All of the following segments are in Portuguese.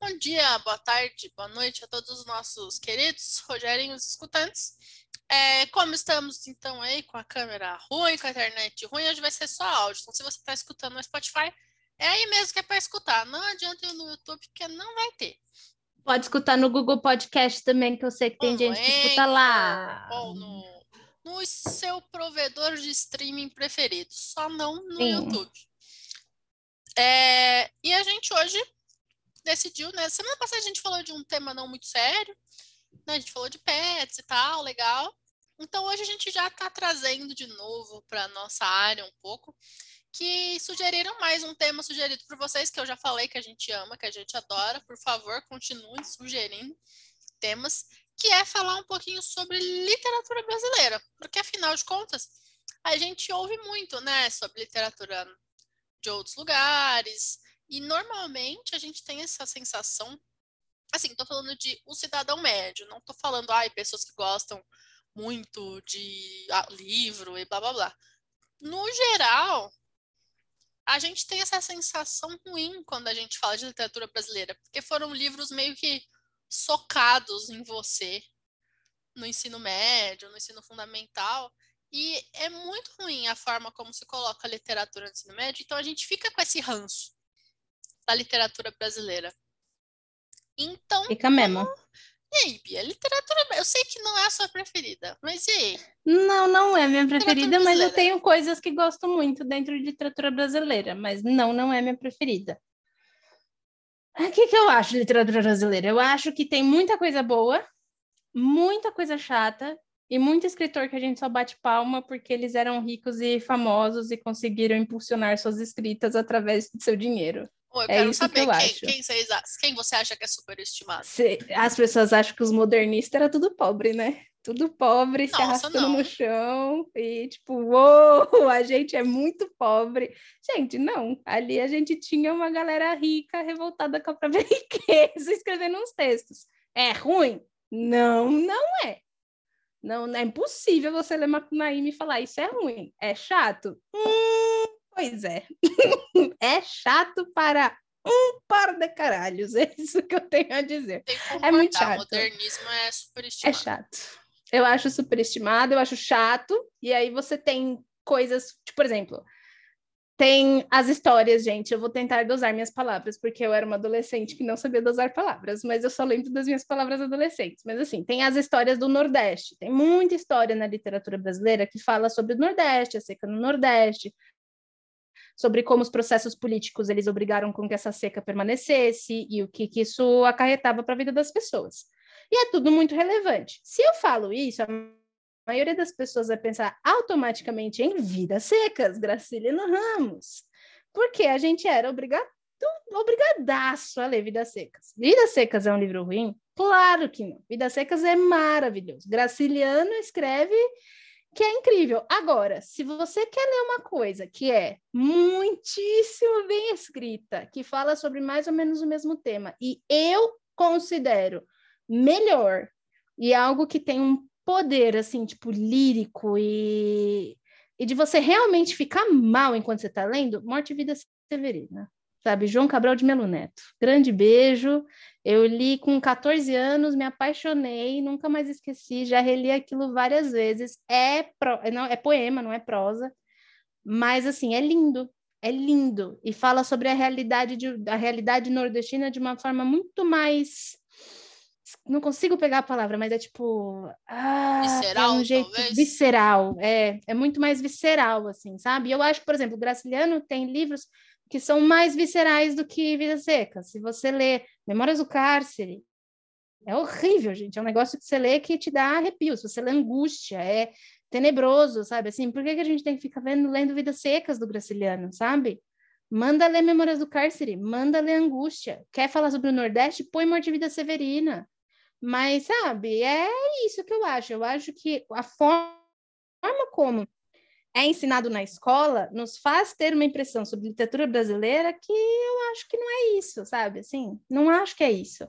Bom dia, boa tarde, boa noite a todos os nossos queridos Rogerinhos escutantes. É, como estamos então aí com a câmera ruim, com a internet ruim, hoje vai ser só áudio. Então, se você está escutando no Spotify, é aí mesmo que é para escutar. Não adianta ir no YouTube, porque não vai ter. Pode escutar no Google Podcast também, que eu sei que tem gente que escuta lá. Ou no, no seu provedor de streaming preferido, só não no Sim. YouTube. É, e a gente hoje decidiu, né? Semana passada a gente falou de um tema não muito sério, né? A gente falou de pets e tal, legal. Então hoje a gente já está trazendo de novo para nossa área um pouco, que sugeriram mais um tema sugerido por vocês, que eu já falei que a gente ama, que a gente adora. Por favor, continuem sugerindo temas, que é falar um pouquinho sobre literatura brasileira, porque afinal de contas, a gente ouve muito, né, sobre literatura de outros lugares, e normalmente a gente tem essa sensação, assim, estou falando de um cidadão médio, não estou falando, ai, pessoas que gostam muito de ah, livro e blá blá blá. No geral, a gente tem essa sensação ruim quando a gente fala de literatura brasileira, porque foram livros meio que socados em você no ensino médio, no ensino fundamental, e é muito ruim a forma como se coloca a literatura no ensino médio, então a gente fica com esse ranço da literatura brasileira. Então. Fica mesmo. E aí, Bia? Literatura. Eu sei que não é a sua preferida, mas e aí? Não, não é minha preferida, mas eu tenho coisas que gosto muito dentro de literatura brasileira, mas não, não é minha preferida. O que, que eu acho de literatura brasileira? Eu acho que tem muita coisa boa, muita coisa chata e muito escritor que a gente só bate palma porque eles eram ricos e famosos e conseguiram impulsionar suas escritas através do seu dinheiro. Pô, eu é quero saber que eu quem, quem, vocês, quem, você acha que é superestimado. As pessoas acham que os modernistas era tudo pobre, né? Tudo pobre, Nossa, se arrastando não. no chão e tipo, uou, a gente é muito pobre. Gente, não. Ali a gente tinha uma galera rica, revoltada com a própria riqueza, escrevendo uns textos. É ruim? Não, não é. Não, não é impossível você ler Macunaíma e falar isso é ruim. É chato? Hum, Pois é. é chato para um par de caralhos. É isso que eu tenho a dizer. É muito chato. O modernismo é superestimado. É chato. Eu acho superestimado, eu acho chato. E aí você tem coisas, tipo, por exemplo, tem as histórias, gente. Eu vou tentar dosar minhas palavras, porque eu era uma adolescente que não sabia dosar palavras, mas eu só lembro das minhas palavras adolescentes. Mas assim, tem as histórias do Nordeste. Tem muita história na literatura brasileira que fala sobre o Nordeste, a seca no Nordeste, sobre como os processos políticos eles obrigaram com que essa seca permanecesse e o que, que isso acarretava para a vida das pessoas. E é tudo muito relevante. Se eu falo isso, a maioria das pessoas vai pensar automaticamente em vidas secas, Graciliano Ramos, porque a gente era obrigado, obrigadaço a ler Vidas Secas. Vidas Secas é um livro ruim? Claro que não. Vidas Secas é maravilhoso. Graciliano escreve que é incrível. Agora, se você quer ler uma coisa que é muitíssimo bem escrita, que fala sobre mais ou menos o mesmo tema, e eu considero melhor, e é algo que tem um poder, assim, tipo, lírico e, e de você realmente ficar mal enquanto você está lendo, Morte e Vida Severina sabe? João Cabral de Melo Neto. Grande beijo. Eu li com 14 anos, me apaixonei, nunca mais esqueci, já reli aquilo várias vezes. É, pro, não, é poema, não é prosa, mas assim, é lindo, é lindo e fala sobre a realidade de, a realidade nordestina de uma forma muito mais não consigo pegar a palavra, mas é tipo ah, visceral, é um jeito talvez? visceral, é, é muito mais visceral assim, sabe? Eu acho que, por exemplo, o Graciliano tem livros que são mais viscerais do que Vida Seca. Se você lê Memórias do Cárcere, é horrível, gente. É um negócio que você lê que te dá arrepio. Se você lê Angústia, é tenebroso, sabe? Assim, por que, que a gente tem que ficar vendo, lendo Vidas Secas do Graciliano, sabe? Manda ler Memórias do Cárcere, manda ler Angústia. Quer falar sobre o Nordeste? Põe Morte de Vida Severina. Mas, sabe, é isso que eu acho. Eu acho que a forma como é ensinado na escola nos faz ter uma impressão sobre literatura brasileira que eu acho que não é isso, sabe? Assim, não acho que é isso.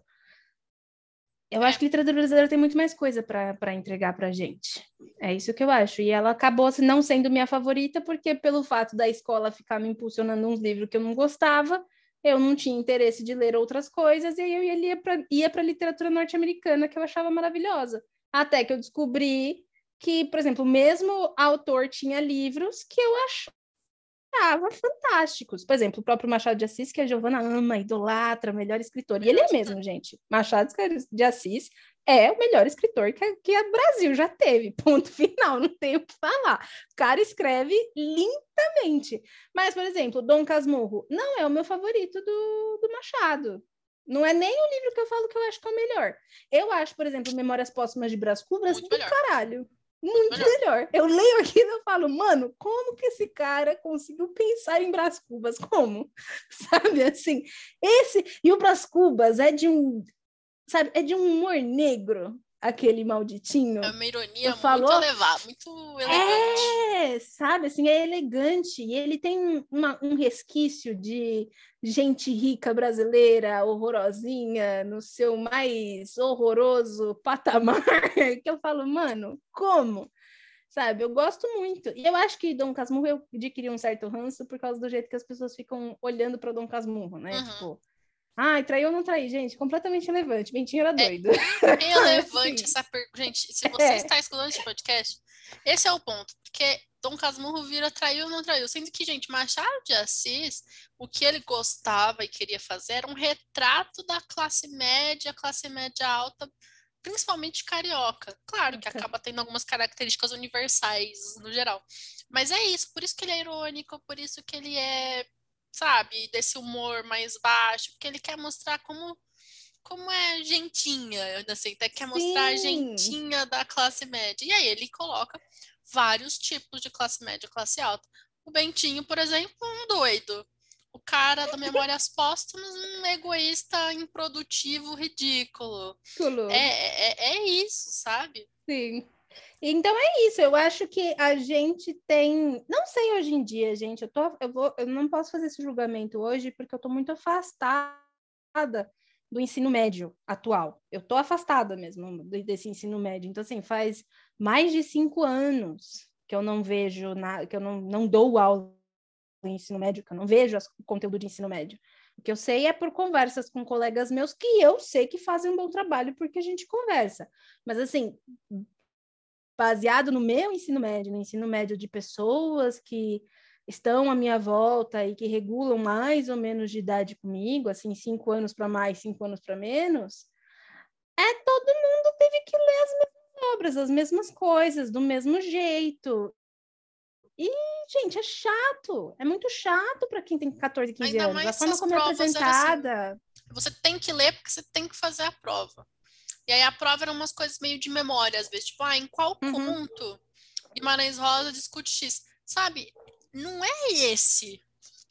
Eu acho que literatura brasileira tem muito mais coisa para entregar para gente. É isso que eu acho. E ela acabou não sendo minha favorita, porque pelo fato da escola ficar me impulsionando uns livros que eu não gostava, eu não tinha interesse de ler outras coisas, e aí eu ia para ia a literatura norte-americana, que eu achava maravilhosa. Até que eu descobri que, por exemplo, o mesmo autor tinha livros que eu achava fantásticos. Por exemplo, o próprio Machado de Assis, que a Giovana ama, idolatra, melhor escritor. E ele é mesmo, gente. Machado de Assis é o melhor escritor que, que o Brasil já teve. Ponto final, não tenho o que falar. O cara escreve lindamente. Mas, por exemplo, Dom Casmurro não é o meu favorito do, do Machado. Não é nem o livro que eu falo que eu acho que é o melhor. Eu acho, por exemplo, Memórias Póstumas de Brás Cubras do melhor. caralho. Muito melhor. melhor. Eu leio aqui e falo, mano, como que esse cara conseguiu pensar em Brás Cubas? Como? Sabe, assim, esse... E o Brás Cubas é de um sabe, é de um humor negro, aquele malditinho. É uma ironia muito falou, elevada, muito elegante. É, sabe, assim, é elegante. E ele tem uma, um resquício de gente rica brasileira, horrorosinha, no seu mais horroroso patamar, que eu falo, mano, como? Sabe, eu gosto muito. E eu acho que Dom Casmurro eu adquiri um certo ranço por causa do jeito que as pessoas ficam olhando para Dom Casmurro, né? Uhum. Tipo, Ai, traiu ou não traiu? Gente, completamente relevante. Bentinho era é doido. É relevante essa pergunta. Gente, se você é. está escutando esse podcast, esse é o ponto. Porque Dom Casmurro vira traiu ou não traiu. Sendo que, gente, Machado de Assis, o que ele gostava e queria fazer era um retrato da classe média, classe média alta, principalmente carioca. Claro que acaba tendo algumas características universais no geral. Mas é isso, por isso que ele é irônico, por isso que ele é sabe, desse humor mais baixo, porque ele quer mostrar como como é gentinha, assim, até quer mostrar a gentinha da classe média. E aí ele coloca vários tipos de classe média, classe alta. O Bentinho, por exemplo, um doido. O cara da Memórias Póstumas, um egoísta, improdutivo, ridículo. É, é, é isso, sabe? Sim. Então é isso, eu acho que a gente tem, não sei hoje em dia, gente, eu, tô, eu, vou, eu não posso fazer esse julgamento hoje porque eu estou muito afastada do ensino médio atual. Eu estou afastada mesmo desse ensino médio. Então, assim, faz mais de cinco anos que eu não vejo, na, que eu não, não dou aula do ensino médio, que eu não vejo o conteúdo de ensino médio. O que eu sei é por conversas com colegas meus que eu sei que fazem um bom trabalho porque a gente conversa. Mas, assim, baseado no meu ensino médio, no ensino médio de pessoas que estão à minha volta e que regulam mais ou menos de idade comigo, assim, cinco anos para mais, cinco anos para menos, é todo mundo teve que ler as mesmas obras, as mesmas coisas, do mesmo jeito. E, gente, é chato. É muito chato para quem tem 14, 15 Ainda anos. A forma como é apresentada. Assim, você tem que ler porque você tem que fazer a prova. E aí a prova eram umas coisas meio de memória, às vezes, tipo, ah, em qual uhum. ponto Guimarães Rosa discute X? Sabe? Não é esse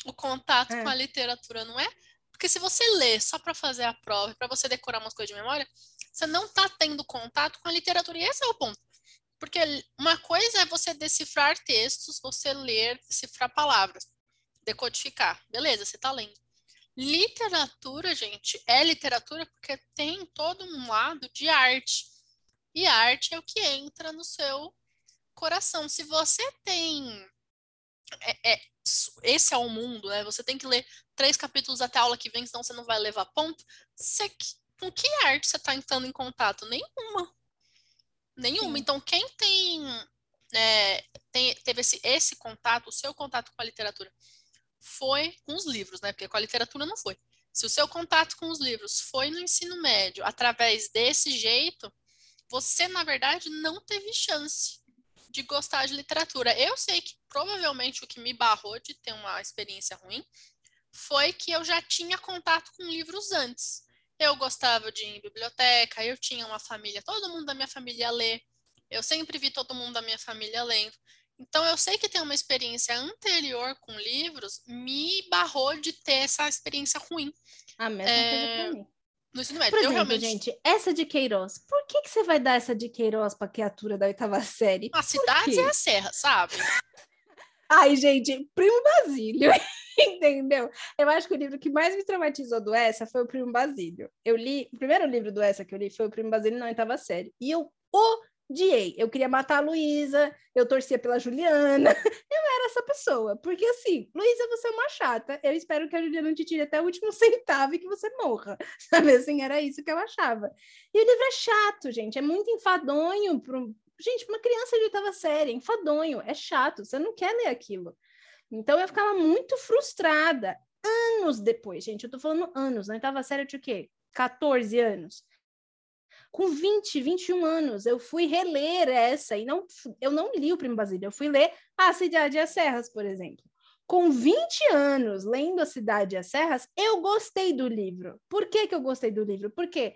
o contato é. com a literatura, não é? Porque se você lê só para fazer a prova, para você decorar umas coisas de memória, você não está tendo contato com a literatura. E esse é o ponto. Porque uma coisa é você decifrar textos, você ler, decifrar palavras, decodificar. Beleza, você está lendo. Literatura, gente, é literatura porque tem todo um lado de arte. E arte é o que entra no seu coração. Se você tem. É, é, esse é o mundo, né? Você tem que ler três capítulos até a aula que vem, senão você não vai levar ponto. Você, com que arte você está entrando em contato? Nenhuma. Nenhuma. Sim. Então, quem tem, é, tem teve esse, esse contato, o seu contato com a literatura, foi com os livros, né? Porque com a literatura não foi. Se o seu contato com os livros foi no ensino médio através desse jeito, você, na verdade, não teve chance de gostar de literatura. Eu sei que provavelmente o que me barrou de ter uma experiência ruim foi que eu já tinha contato com livros antes. Eu gostava de ir em biblioteca, eu tinha uma família, todo mundo da minha família lê. Eu sempre vi todo mundo da minha família lendo. Então, eu sei que tem uma experiência anterior com livros, me barrou de ter essa experiência ruim. A mesma é... coisa pra mim. No ensino médio. Por exemplo, realmente... gente, essa de Queiroz. Por que, que você vai dar essa de Queiroz pra criatura da oitava série? A cidade é a serra, sabe? Ai, gente, Primo Basílio. Entendeu? Eu acho que o livro que mais me traumatizou do essa foi o Primo Basílio. Eu li, o primeiro livro do essa que eu li foi o Primo Basílio na oitava série. E eu odiei. Eu queria matar a Luísa, eu torcia pela Juliana. Eu era essa pessoa. Porque assim, Luísa, você é uma chata. Eu espero que a Juliana te tire até o último centavo e que você morra. Sabe assim, era isso que eu achava. E o livro é chato, gente. É muito enfadonho. Pro... Gente, uma criança de oitava série, enfadonho. É chato. Você não quer ler aquilo. Então eu ficava muito frustrada. Anos depois, gente, eu tô falando anos, na oitava série eu tinha o quê? 14 anos com 20, 21 anos, eu fui reler essa e não, eu não li o Primo Basílio, eu fui ler A Cidade e as Serras, por exemplo. Com 20 anos, lendo A Cidade e as Serras, eu gostei do livro. Por que, que eu gostei do livro? Porque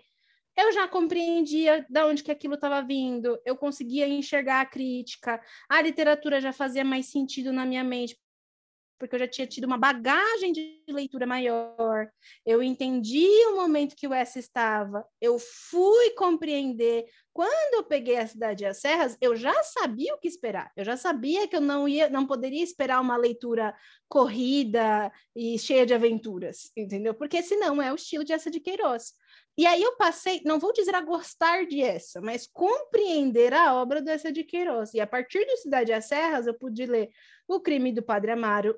eu já compreendia de onde que aquilo estava vindo, eu conseguia enxergar a crítica, a literatura já fazia mais sentido na minha mente, porque eu já tinha tido uma bagagem de leitura maior, eu entendi o momento que o S estava, eu fui compreender. Quando eu peguei a Cidade e as Serras, eu já sabia o que esperar. Eu já sabia que eu não ia, não poderia esperar uma leitura corrida e cheia de aventuras, entendeu? Porque senão é o estilo de essa de Queiroz. E aí eu passei, não vou dizer a gostar de essa, mas compreender a obra dessa de Queiroz. E a partir do Cidade e Serras, eu pude ler O Crime do Padre Amaro,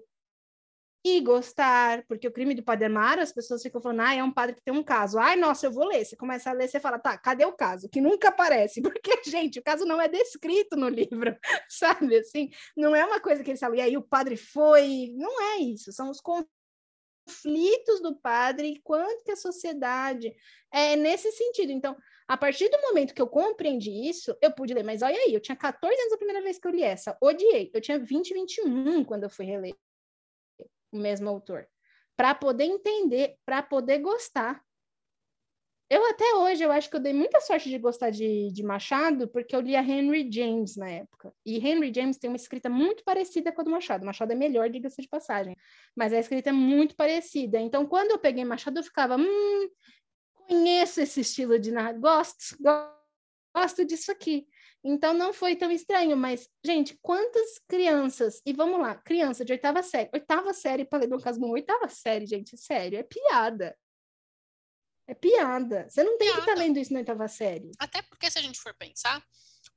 e gostar, porque o crime do Padre Amaro, as pessoas ficam falando, ah, é um padre que tem um caso. Ai, nossa, eu vou ler. Você começa a ler, você fala, tá, cadê o caso? Que nunca aparece, porque, gente, o caso não é descrito no livro, sabe? Assim, não é uma coisa que eles falam, e aí o padre foi. Não é isso, são os conflitos do padre e quanto que a sociedade é nesse sentido. Então, a partir do momento que eu compreendi isso, eu pude ler, mas olha aí, eu tinha 14 anos a primeira vez que eu li essa, odiei. Eu tinha 20, 21 quando eu fui reler o mesmo autor, para poder entender, para poder gostar. Eu até hoje, eu acho que eu dei muita sorte de gostar de, de Machado, porque eu lia Henry James na época. E Henry James tem uma escrita muito parecida com a do Machado. Machado é melhor, diga-se de passagem. Mas a escrita é muito parecida. Então, quando eu peguei Machado, eu ficava, hum, conheço esse estilo de narrativa, gosto, gosto disso aqui. Então não foi tão estranho, mas, gente, quantas crianças, e vamos lá, criança de oitava série, oitava série para ler Dom Casmurro, oitava série, gente, sério, é piada. É piada. Você não tem piada. que estar tá lendo isso na oitava série. Até porque, se a gente for pensar,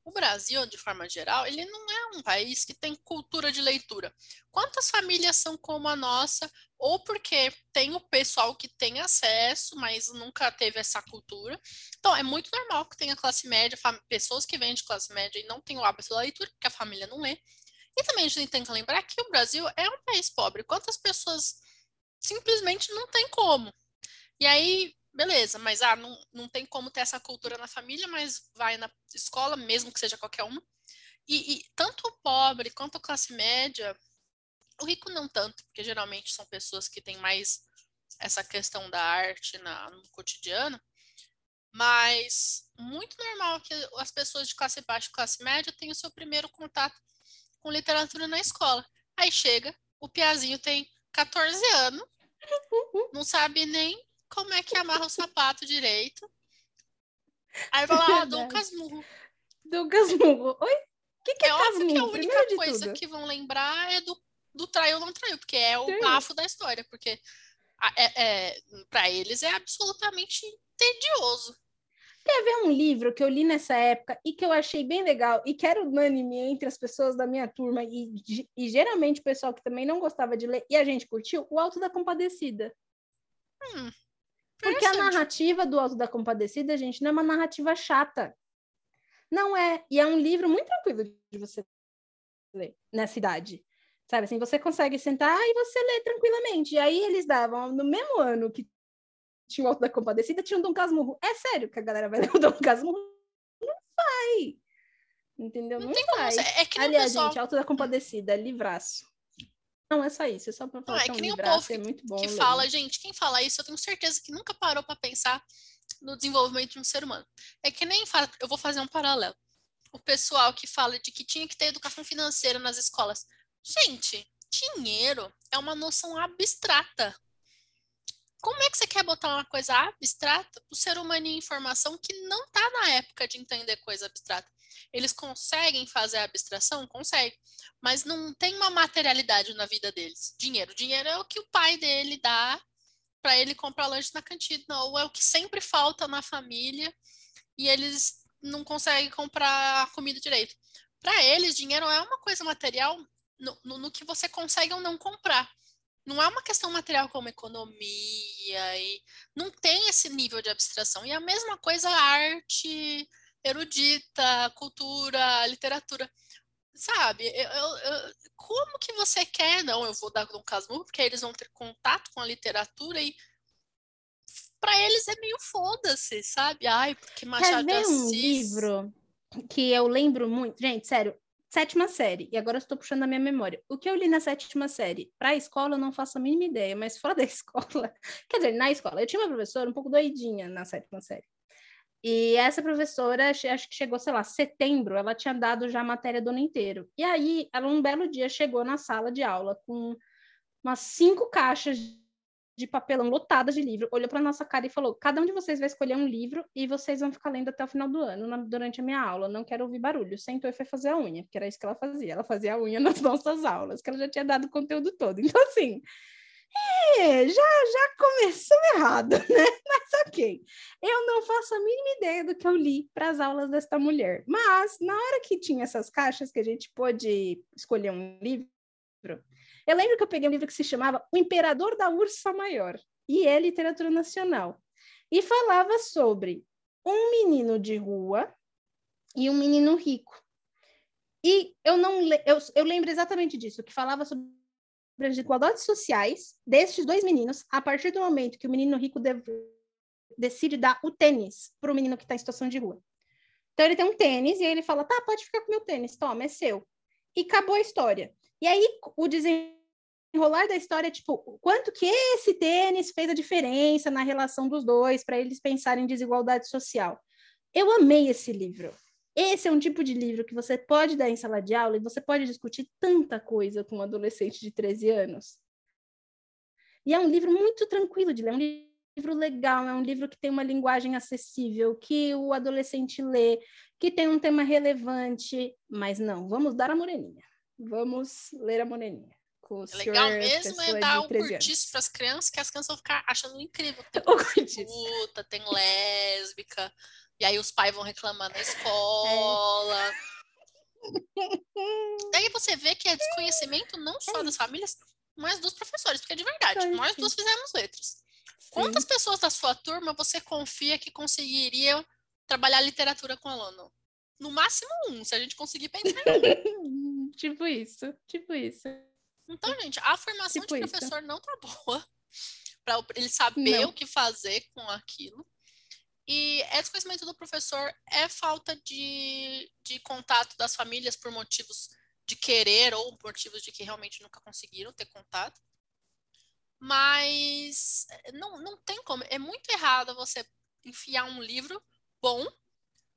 o Brasil, de forma geral, ele não é um país que tem cultura de leitura. Quantas famílias são como a nossa, ou porque tem o pessoal que tem acesso, mas nunca teve essa cultura. Então, é muito normal que tenha classe média, pessoas que vêm de classe média e não têm o hábito da leitura, porque a família não lê. E também a gente tem que lembrar que o Brasil é um país pobre. Quantas pessoas simplesmente não tem como? E aí, beleza, mas ah, não, não tem como ter essa cultura na família, mas vai na escola, mesmo que seja qualquer uma. E, e tanto o pobre quanto a classe média, o rico não tanto, porque geralmente são pessoas que têm mais essa questão da arte na, no cotidiano, mas muito normal que as pessoas de classe baixa e classe média tenham o seu primeiro contato com literatura na escola. Aí chega, o Piazinho tem 14 anos, não sabe nem como é que amarra o sapato direito. Aí vai lá, ah, dou um casmurro. Um casmurro. Oi? O que, que é, é óbvio que a única coisa que vão lembrar é do, do traiu ou não traiu, porque é o Sim. bafo da história, porque é, é, para eles é absolutamente tedioso. Teve um livro que eu li nessa época e que eu achei bem legal e que era unânime entre as pessoas da minha turma e, e geralmente o pessoal que também não gostava de ler e a gente curtiu, O Alto da Compadecida. Hum. Porque a narrativa do Alto da Compadecida, gente, não é uma narrativa chata. Não é. E é um livro muito tranquilo de você ler nessa idade. Sabe assim, você consegue sentar e você lê tranquilamente. E aí eles davam, no mesmo ano que tinha o Alto da Compadecida, tinha o Dom Casmurro. É sério que a galera vai ler o Dom Casmurro? Não vai. Entendeu? Não, não vai. É que Aliás, pessoal... gente, Alto da Compadecida, livraço. Não, é só isso, é só pra falar não, é que, nem o povo é muito bom. Que ler. fala, gente, quem fala isso, eu tenho certeza que nunca parou para pensar no desenvolvimento de um ser humano. É que nem fala, eu vou fazer um paralelo. O pessoal que fala de que tinha que ter educação financeira nas escolas. Gente, dinheiro é uma noção abstrata. Como é que você quer botar uma coisa abstrata para o ser humano em informação que não está na época de entender coisa abstrata? Eles conseguem fazer a abstração? Conseguem. Mas não tem uma materialidade na vida deles. Dinheiro. Dinheiro é o que o pai dele dá para ele comprar lanche na cantina, ou é o que sempre falta na família e eles não consegue comprar comida direito. Para eles, dinheiro é uma coisa material no, no, no, que você consegue ou não comprar. Não é uma questão material como economia e não tem esse nível de abstração. E a mesma coisa arte erudita, cultura, literatura. Sabe, eu, eu, como que você quer? Não, eu vou dar um casmurro, porque eles vão ter contato com a literatura e para eles é meio foda-se, sabe? Ai, porque Machado Quer ver de Assis... um livro que eu lembro muito? Gente, sério, sétima série, e agora eu estou puxando a minha memória. O que eu li na sétima série? Para a escola, eu não faço a mínima ideia, mas fora da escola, quer dizer, na escola, eu tinha uma professora um pouco doidinha na sétima série. E essa professora, acho que chegou, sei lá, setembro, ela tinha dado já a matéria do ano inteiro. E aí, ela um belo dia chegou na sala de aula com umas cinco caixas de papelão lotadas de livro, olhou para nossa cara e falou: cada um de vocês vai escolher um livro e vocês vão ficar lendo até o final do ano, na, durante a minha aula. Não quero ouvir barulho. Sentou e foi fazer a unha, porque era isso que ela fazia. Ela fazia a unha nas nossas aulas, que ela já tinha dado o conteúdo todo. Então, assim, é, já, já começou errado, né? Ok. Eu não faço a mínima ideia do que eu li para as aulas desta mulher. Mas, na hora que tinha essas caixas que a gente pôde escolher um livro, eu lembro que eu peguei um livro que se chamava O Imperador da Ursa Maior, e é literatura nacional. E falava sobre um menino de rua e um menino rico. E eu não eu, eu lembro exatamente disso, que falava sobre as desigualdades sociais destes dois meninos a partir do momento que o menino rico decide dar o tênis para o menino que está em situação de rua. Então ele tem um tênis e ele fala: tá, pode ficar com meu tênis, toma, é seu. E acabou a história. E aí o desenrolar da história, tipo, quanto que esse tênis fez a diferença na relação dos dois para eles pensarem em desigualdade social. Eu amei esse livro. Esse é um tipo de livro que você pode dar em sala de aula e você pode discutir tanta coisa com um adolescente de 13 anos. E é um livro muito tranquilo de ler, é um legal, é um livro que tem uma linguagem acessível, que o adolescente lê, que tem um tema relevante, mas não, vamos dar a moreninha. Vamos ler a Moreninha. É legal mesmo é dar um curtiço para as crianças, que as crianças vão ficar achando incrível. Tem puta, tem lésbica, e aí os pais vão reclamar na escola. É. Daí você vê que é desconhecimento não só é. das famílias, mas dos professores, porque é de verdade, nós duas fizemos letras. Sim. Quantas pessoas da sua turma você confia que conseguiriam trabalhar literatura com aluno? No máximo um, se a gente conseguir pensar em um. tipo isso, tipo isso. Então, gente, a formação tipo de professor isso. não tá boa para ele saber não. o que fazer com aquilo. E esse conhecimento do professor é falta de, de contato das famílias por motivos de querer ou motivos de que realmente nunca conseguiram ter contato. Mas não, não tem como. É muito errado você enfiar um livro bom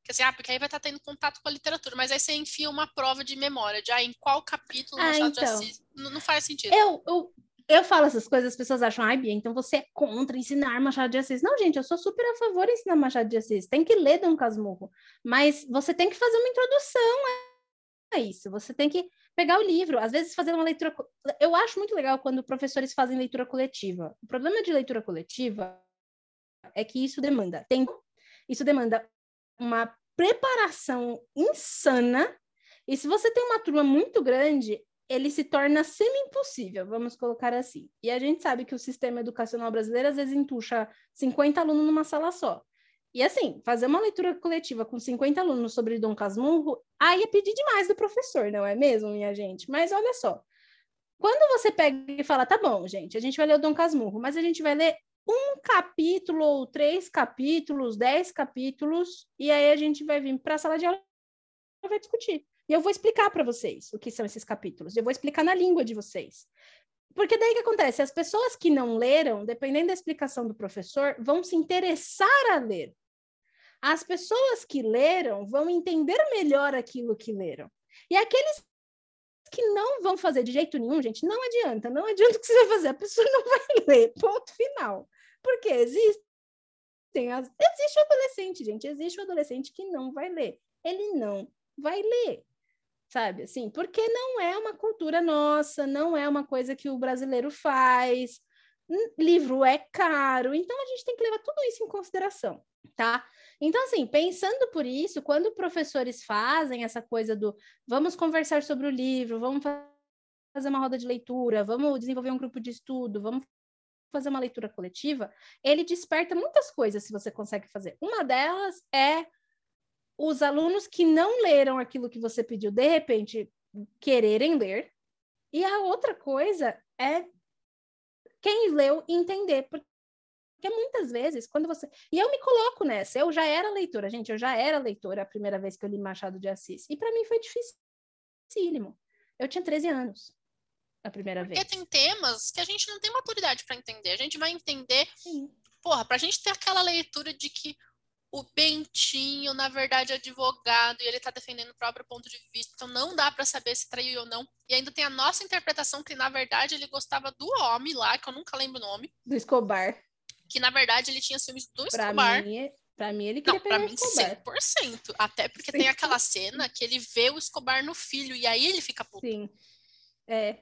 porque, assim, ah, porque aí vai estar tendo contato com a literatura, mas aí você enfia uma prova de memória, de ah, em qual capítulo ah, Machado então, de Assis. Não, não, faz sentido. Eu, eu, eu falo essas coisas, as pessoas acham, ai, Bia, então você é contra ensinar Machado de Assis. Não, gente, eu sou super a favor de ensinar Machado de Assis. Tem que ler Dom Casmurro. Mas você tem que fazer uma introdução a isso. Você tem que pegar o livro, às vezes fazer uma leitura. Eu acho muito legal quando professores fazem leitura coletiva. O problema de leitura coletiva é que isso demanda tempo, isso demanda uma preparação insana. E se você tem uma turma muito grande, ele se torna semi-impossível, vamos colocar assim. E a gente sabe que o sistema educacional brasileiro às vezes entuxa 50 alunos numa sala só. E assim, fazer uma leitura coletiva com 50 alunos sobre Dom Casmurro, aí é pedir demais do professor, não é mesmo, minha gente? Mas olha só, quando você pega e fala, tá bom, gente, a gente vai ler o Dom Casmurro, mas a gente vai ler um capítulo ou três capítulos, dez capítulos, e aí a gente vai vir para a sala de aula e vai discutir. E eu vou explicar para vocês o que são esses capítulos. Eu vou explicar na língua de vocês. Porque daí que acontece? As pessoas que não leram, dependendo da explicação do professor, vão se interessar a ler. As pessoas que leram vão entender melhor aquilo que leram. E aqueles que não vão fazer de jeito nenhum, gente, não adianta, não adianta o que você vai fazer, a pessoa não vai ler, ponto final. Porque existem as... existe o adolescente, gente, existe o adolescente que não vai ler. Ele não vai ler. Sabe assim? Porque não é uma cultura nossa, não é uma coisa que o brasileiro faz. Livro é caro, então a gente tem que levar tudo isso em consideração. tá? Então, assim, pensando por isso, quando professores fazem essa coisa do vamos conversar sobre o livro, vamos fazer uma roda de leitura, vamos desenvolver um grupo de estudo, vamos fazer uma leitura coletiva, ele desperta muitas coisas se você consegue fazer. Uma delas é os alunos que não leram aquilo que você pediu, de repente, quererem ler. E a outra coisa é quem leu entender, porque muitas vezes, quando você. E eu me coloco nessa, eu já era leitora, gente, eu já era leitora a primeira vez que eu li Machado de Assis. E para mim foi dificílimo. Eu tinha 13 anos a primeira Porque vez. Porque tem temas que a gente não tem maturidade para entender. A gente vai entender. Sim. Porra, pra gente ter aquela leitura de que o Bentinho, na verdade, é advogado e ele está defendendo o próprio ponto de vista, então não dá para saber se traiu ou não. E ainda tem a nossa interpretação que, na verdade, ele gostava do homem lá, que eu nunca lembro o nome. Do Escobar. Que, na verdade, ele tinha ciúmes do pra Escobar. Mim, pra mim, ele queria não, pegar pra mim, Escobar. 100%. Até porque 100%. tem aquela cena que ele vê o Escobar no filho e aí ele fica puto. Sim. É.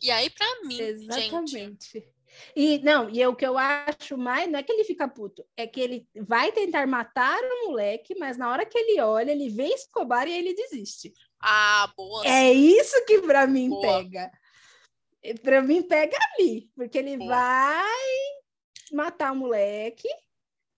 E aí, para mim, Exatamente. gente e não, e o que eu acho mais não é que ele fica puto, é que ele vai tentar matar o moleque, mas na hora que ele olha, ele vê Escobar e ele desiste. Ah, boa. É isso que para mim boa. pega. Para mim pega ali, porque ele boa. vai matar o moleque,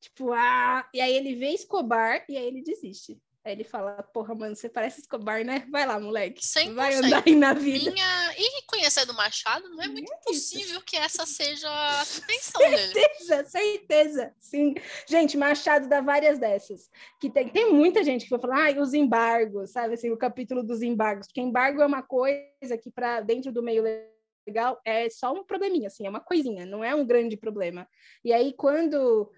tipo, ah, e aí ele vê Escobar e aí ele desiste. Aí ele fala, porra, mano, você parece Escobar, né? Vai lá, moleque. 100%. Vai andar aí na vida. Minha... E conhecendo o Machado, não é muito é possível que essa seja a intenção certeza, dele. Certeza, certeza, sim. Gente, Machado dá várias dessas. Que tem, tem muita gente que vai falar, ah, os embargos, sabe? Assim, o capítulo dos embargos. Porque embargo é uma coisa que, para dentro do meio legal, é só um probleminha, assim, é uma coisinha, não é um grande problema. E aí, quando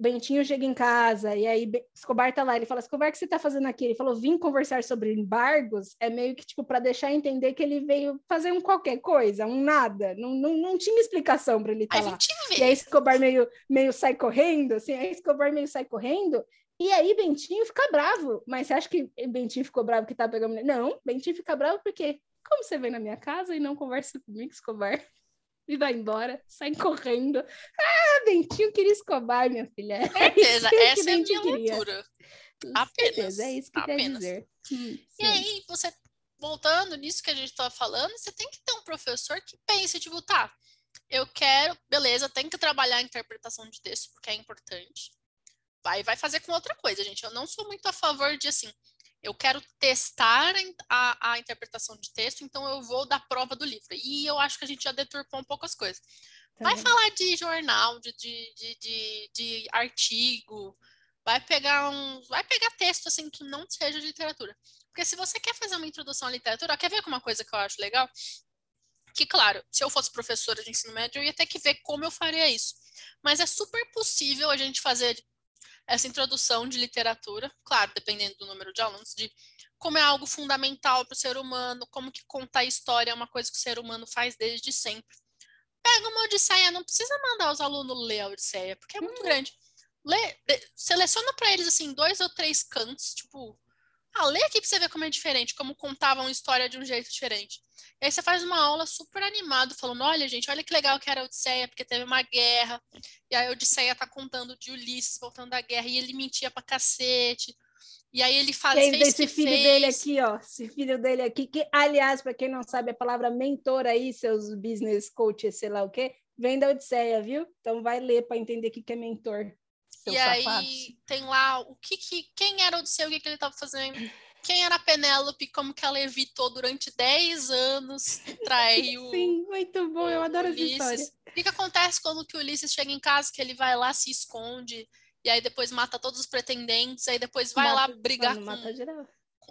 Bentinho chega em casa e aí Escobar tá lá, ele fala: Escobar, o que você tá fazendo aqui? Ele falou: vim conversar sobre embargos. É meio que tipo para deixar entender que ele veio fazer um qualquer coisa, um nada. Não, não, não tinha explicação para ele estar tá lá. E aí Escobar meio, meio sai correndo, assim, aí Escobar meio sai correndo. E aí Bentinho fica bravo. Mas você acha que Bentinho ficou bravo que tá pegando. Não, Bentinho fica bravo porque como você vem na minha casa e não conversa comigo, Escobar? e vai embora, sai correndo. Ah, Bentinho queria Escobar, minha filha. É certeza, é essa é a minha queria. leitura. Apenas. Certeza, é isso que apenas. quer dizer. Hum, e aí, você, voltando nisso que a gente estava falando, você tem que ter um professor que pense, tipo, tá, eu quero, beleza, tem que trabalhar a interpretação de texto, porque é importante. Vai, vai fazer com outra coisa, gente. Eu não sou muito a favor de, assim, eu quero testar a, a, interpretação de texto, então eu vou dar prova do livro. E eu acho que a gente já deturpou um pouco as coisas. Vai falar de jornal, de, de, de, de, de artigo, vai pegar um. Vai pegar texto assim que não seja de literatura. Porque se você quer fazer uma introdução à literatura, quer ver uma coisa que eu acho legal? Que, claro, se eu fosse professora de ensino médio, eu ia ter que ver como eu faria isso. Mas é super possível a gente fazer essa introdução de literatura, claro, dependendo do número de alunos, de como é algo fundamental para o ser humano, como que contar história é uma coisa que o ser humano faz desde sempre. Pega uma Odisseia, não precisa mandar os alunos ler a Odisseia, porque é muito uhum. grande. Lê, seleciona para eles assim dois ou três cantos, tipo, ah, lê aqui para você ver como é diferente, como contavam história de um jeito diferente. E aí você faz uma aula super animado, falando: olha, gente, olha que legal que era a Odisseia, porque teve uma guerra. E aí a Odisseia tá contando de Ulisses voltando da guerra, e ele mentia pra cacete. E aí ele faz Tem esse filho fez. dele aqui, ó, esse filho dele aqui, que, aliás, para quem não sabe a palavra mentor aí, seus business coaches, sei lá o quê, vem da Odisseia, viu? Então vai ler para entender o que, que é mentor. E aí tem lá o que, que quem era Odisseu, o que, que ele estava fazendo, quem era a Penélope, como que ela evitou durante 10 anos traiu. Sim, muito bom, eu adoro essa história. O que, que acontece quando que o Ulisses chega em casa, que ele vai lá, se esconde, e aí depois mata todos os pretendentes, aí depois vai mata, lá brigar com... Mata geral.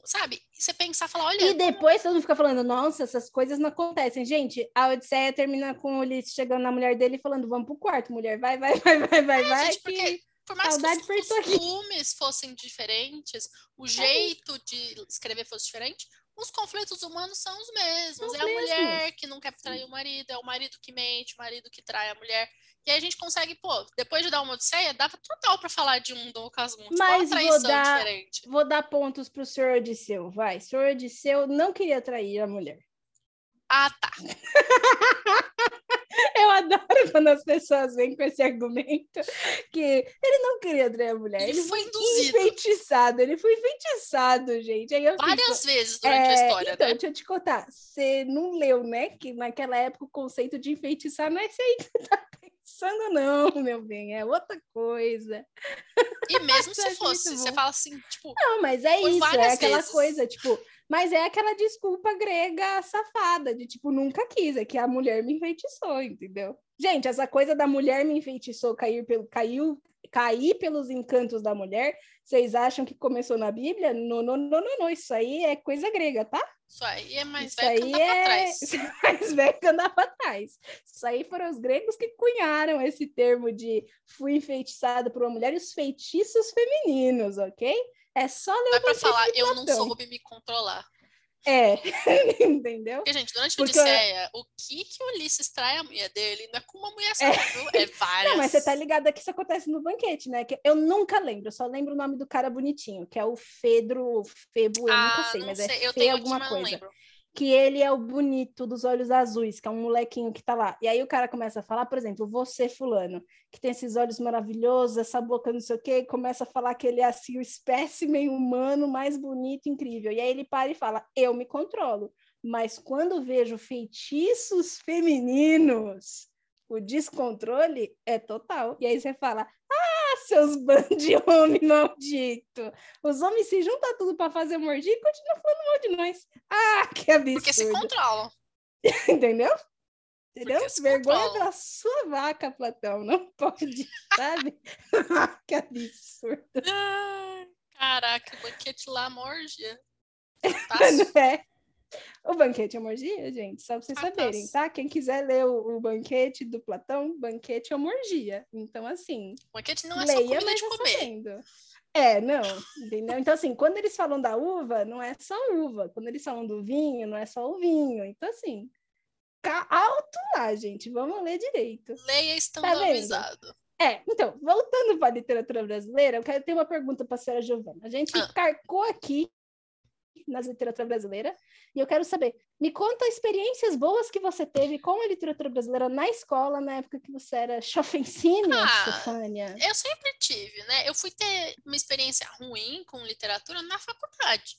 Sabe? E você pensar, falar, olha... E depois todo mundo fica falando, nossa, essas coisas não acontecem. Gente, a Odisseia termina com o Ulisses chegando na mulher dele e falando, vamos pro quarto, mulher, vai, vai, vai, vai, vai, é, vai. Gente, porque por mais Saudade que os costumes fossem diferentes, o é jeito de escrever fosse diferente, os conflitos humanos são os mesmos. é a mulher que não quer trair o marido, é o marido que mente, o marido que trai a mulher. E aí a gente consegue, pô, depois de dar uma odisseia, dava total para falar de um do Casmund. Mas vou dar, diferente. vou dar pontos pro senhor Odisseu, vai. O senhor Odisseu não queria trair a mulher. Ah, tá. Eu adoro quando as pessoas vêm com esse argumento que ele não queria atrair a mulher, ele, Ele foi induzido. enfeitiçado, ele foi enfeitiçado, gente. Eu fico, Várias vezes durante a é, história, então, né? deixa eu te contar. Você não leu, né? Que naquela época o conceito de enfeitiçar não é esse aí que você tá pensando, não, meu bem. É outra coisa. E mesmo se acho fosse, você fala assim, tipo, Não, mas é isso, é várias aquela vezes. coisa, tipo, mas é aquela desculpa grega safada, de tipo, nunca quis, é que a mulher me enfeitiçou, entendeu? Gente, essa coisa da mulher me enfeitiçou, cair pelo, caiu, cair pelos encantos da mulher, vocês acham que começou na Bíblia? Não, não, não, não, não, isso aí é coisa grega, tá? isso aí é mais Isso velho que andar pra é trás. mais velho que andar para trás. Isso aí foram os gregos que cunharam esse termo de fui enfeitiçada por uma mulher e os feitiços femininos, ok? É só ler Não é pra falar, eu não soube me controlar. É, entendeu? Porque, gente, durante a Porque- Odisseia, o que que o Ulisses trai a mulher dele não é com uma mulher só, viu? É várias. Não, mas você tá ligada que isso acontece no banquete, né? Que eu nunca lembro, eu só lembro o nome do cara bonitinho, que é o Fedro, Febo, eu ah, nunca sei, não mas sei. é eu Fê tenho aqui, alguma não coisa. Que ele é o bonito dos olhos azuis, que é um molequinho que tá lá. E aí o cara começa a falar, por exemplo, você, fulano, que tem esses olhos maravilhosos, essa boca não sei o quê, e começa a falar que ele é assim o espécimen humano mais bonito, incrível. E aí ele para e fala: "Eu me controlo". Mas quando vejo feitiços femininos, o descontrole é total. E aí você fala: "Ah, seus bandos de homem maldito. Os homens se juntam tudo para fazer mordida e continuam falando mal de nós. Ah, que absurdo. Porque se controlam. Entendeu? Entendeu? Vergonha controlam. pela sua vaca, Platão. Não pode, sabe? que absurdo. Caraca, banquete lá, morgia. Não é? O banquete é morgia, gente, só para vocês Fantástico. saberem, tá? Quem quiser ler o, o banquete do Platão, banquete é morgia. Então, assim, Banquete não é só leia, comida mas de é comer. sabendo. É, não, entendeu? Então, assim, quando eles falam da uva, não é só uva. Quando eles falam do vinho, não é só o vinho. Então, assim, ca- alto lá, gente. Vamos ler direito. Leia estando Tá avisado. É, então, voltando para a literatura brasileira, eu quero ter uma pergunta para a senhora Giovana. A gente Ah. carcou aqui nas literatura brasileira e eu quero saber, me conta experiências boas que você teve com a literatura brasileira na escola, na época que você era chofensina, Ah, Stefânia. Eu sempre tive, né? Eu fui ter uma experiência ruim com literatura na faculdade.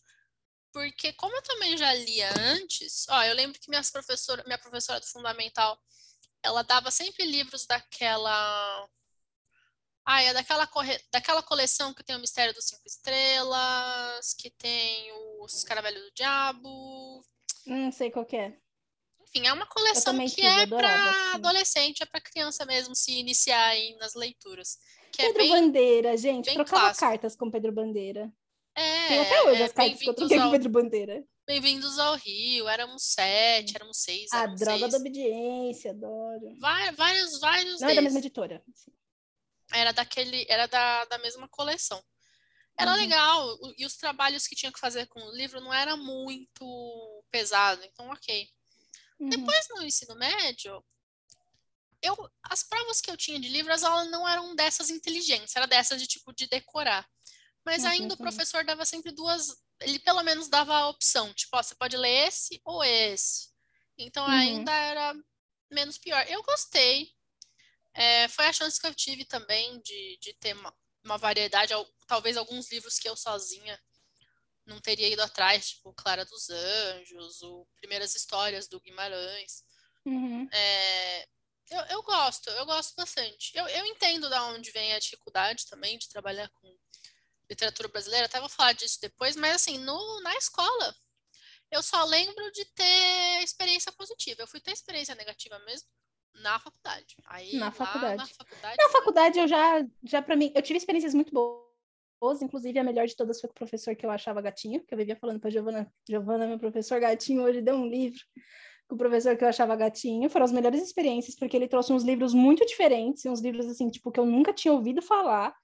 Porque como eu também já lia antes, ó, eu lembro que minhas professora, minha professora do fundamental, ela dava sempre livros daquela Ah, é daquela, corre... daquela coleção que tem o Mistério dos Cinco Estrelas, que tem os Caravelhos do Diabo. Não sei qual que é. Enfim, é uma coleção que tive, é para sim. adolescente, é para criança mesmo se iniciar aí nas leituras. É Pedro bem. Bandeira, gente, trocava clássico. cartas com Pedro Bandeira. É, Tem até hoje é, as cartas que eu troquei com ao, Pedro Bandeira. Bem-vindos ao Rio, éramos sete, éramos seis, A droga seis. da obediência, adoro. Vai- Vários, vários Não é da mesma editora. Era daquele, era da, da mesma coleção. Era Uhum. legal, e os trabalhos que tinha que fazer com o livro não era muito pesado, então ok. Uhum. Depois no ensino médio, eu, as provas que eu tinha de livro, as aulas não eram dessas inteligentes, era dessas de tipo de decorar. Mas Nossa, ainda o também. professor dava sempre duas, ele pelo menos dava a opção, tipo, ó, você pode ler esse ou esse. Então Uhum. ainda era menos pior. Eu gostei. É, foi a chance que eu tive também de, de ter uma, uma variedade, al- talvez alguns livros que eu sozinha não teria ido atrás, tipo Clara dos Anjos, ou Primeiras Histórias do Guimarães. Uhum. É, eu, eu gosto, eu gosto bastante. Eu, eu entendo da onde vem a dificuldade também de trabalhar com literatura brasileira, até vou falar disso depois, mas assim, no, na escola, eu só lembro de ter experiência positiva. Eu fui ter experiência negativa mesmo na faculdade. Aí, Na lá faculdade. na faculdade. Na faculdade eu já, já para mim, eu tive experiências muito boas, inclusive a melhor de todas foi com o professor que eu achava gatinho, que eu vivia falando para Giovana, Giovana, meu professor gatinho, hoje deu um livro com o professor que eu achava gatinho, foram as melhores experiências, porque ele trouxe uns livros muito diferentes, uns livros assim, tipo, que eu nunca tinha ouvido falar,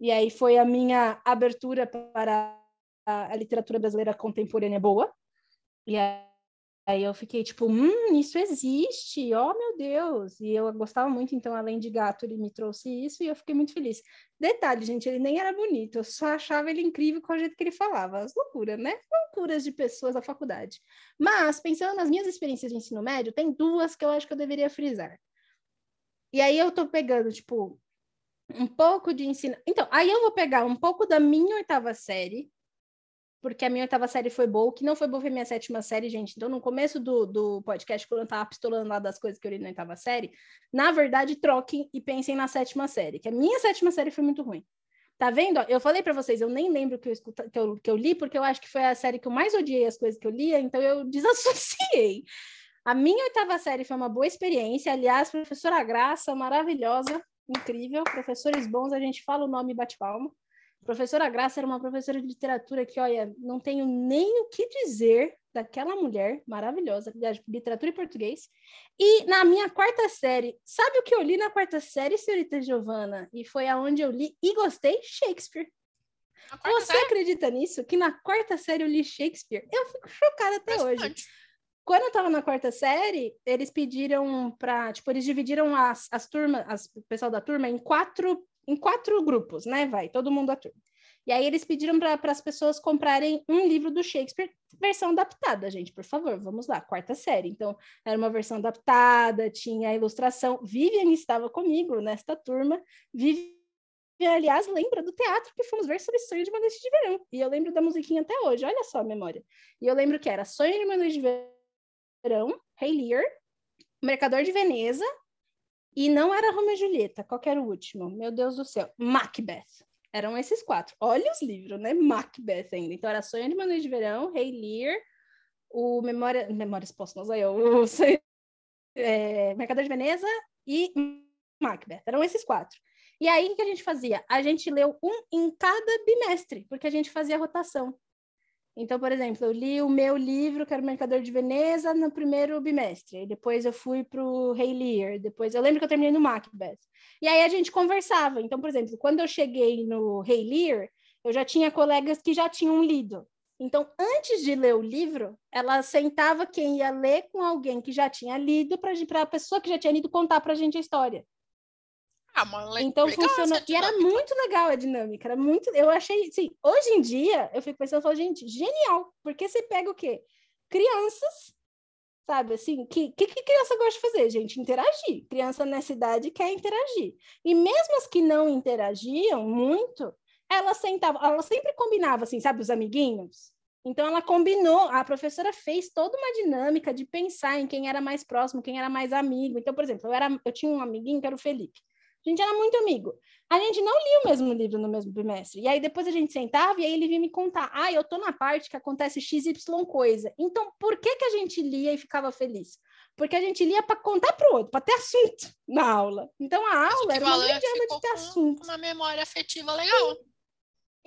e aí foi a minha abertura para a, literatura brasileira contemporânea boa, e aí eu fiquei tipo, hum, isso existe, oh meu Deus! E eu gostava muito, então, além de gato, ele me trouxe isso e eu fiquei muito feliz. Detalhe, gente, ele nem era bonito, eu só achava ele incrível com o jeito que ele falava. As loucuras, né? Loucuras de pessoas da faculdade. Mas, pensando nas minhas experiências de ensino médio, tem duas que eu acho que eu deveria frisar. E aí eu tô pegando, tipo, um pouco de ensino. Então, aí eu vou pegar um pouco da minha oitava série, porque a minha oitava série foi boa, o que não foi boa foi minha sétima série, gente. Então, no começo do, do podcast, quando eu tava pistolando lá das coisas que eu li na oitava série, na verdade, troquem e pensem na sétima série, que a minha sétima série foi muito ruim. Tá vendo? Eu falei para vocês, eu nem lembro que eu, escuta, que, eu, que eu li, porque eu acho que foi a série que eu mais odiei as coisas que eu lia, então eu desassociei. A minha oitava série foi uma boa experiência. Aliás, professora Graça, maravilhosa, incrível. Professores bons, a gente fala o nome e bate palma. Professora Graça era uma professora de literatura que, olha, não tenho nem o que dizer daquela mulher maravilhosa, de literatura e português. E na minha quarta série, sabe o que eu li na quarta série, senhorita Giovana? E foi aonde eu li e gostei? Shakespeare. Você série? acredita nisso? Que na quarta série eu li Shakespeare? Eu fico chocada até hoje. Quando eu tava na quarta série, eles pediram para, tipo, eles dividiram as, as turmas, as, o pessoal da turma em quatro, em quatro grupos, né? Vai, todo mundo da turma. E aí eles pediram para as pessoas comprarem um livro do Shakespeare, versão adaptada, gente, por favor, vamos lá, quarta série. Então, era uma versão adaptada, tinha a ilustração. Vivian estava comigo nesta turma. Vivian, aliás, lembra do teatro que fomos ver sobre Sonho de uma Noite de Verão. E eu lembro da musiquinha até hoje, olha só a memória. E eu lembro que era Sonho de uma Noite de Verão Rei Lear, Mercador de Veneza, e não era Romeo e Julieta, qual era o último? Meu Deus do céu, Macbeth. Eram esses quatro. Olha os livros, né? Macbeth ainda. Então era Sonho de uma Noite de Verão, Rei Lear, o Memória... Memórias Póstumas, aí, o é, Mercador de Veneza e Macbeth. Eram esses quatro. E aí, o que a gente fazia? A gente leu um em cada bimestre, porque a gente fazia rotação. Então, por exemplo, eu li o meu livro, que era o Mercador de Veneza, no primeiro bimestre. Depois eu fui para o Rei Lear. Depois eu lembro que eu terminei no Macbeth. E aí a gente conversava. Então, por exemplo, quando eu cheguei no Rei Lear, eu já tinha colegas que já tinham lido. Então, antes de ler o livro, ela sentava quem ia ler com alguém que já tinha lido, para a pessoa que já tinha lido contar para a gente a história. Ah, então funcionou. E era muito legal a dinâmica, era muito. Eu achei, sim, hoje em dia, eu fico pensando, eu falo, gente, genial, porque você pega o quê? Crianças, sabe, assim, que, que, que criança gosta de fazer, gente? Interagir. Criança nessa idade quer interagir. E mesmo as que não interagiam muito, ela sentava, ela sempre combinava, assim, sabe, os amiguinhos. Então ela combinou, a professora fez toda uma dinâmica de pensar em quem era mais próximo, quem era mais amigo. Então, por exemplo, eu, era, eu tinha um amiguinho que era o Felipe. A gente era muito amigo. A gente não lia o mesmo livro no mesmo bimestre. E aí depois a gente sentava e aí ele vinha me contar: ah, eu tô na parte que acontece XY coisa. Então, por que, que a gente lia e ficava feliz? Porque a gente lia para contar para o outro, para ter assunto na aula. Então a aula era uma grande aula de ter assunto. Uma memória afetiva legal. Sim.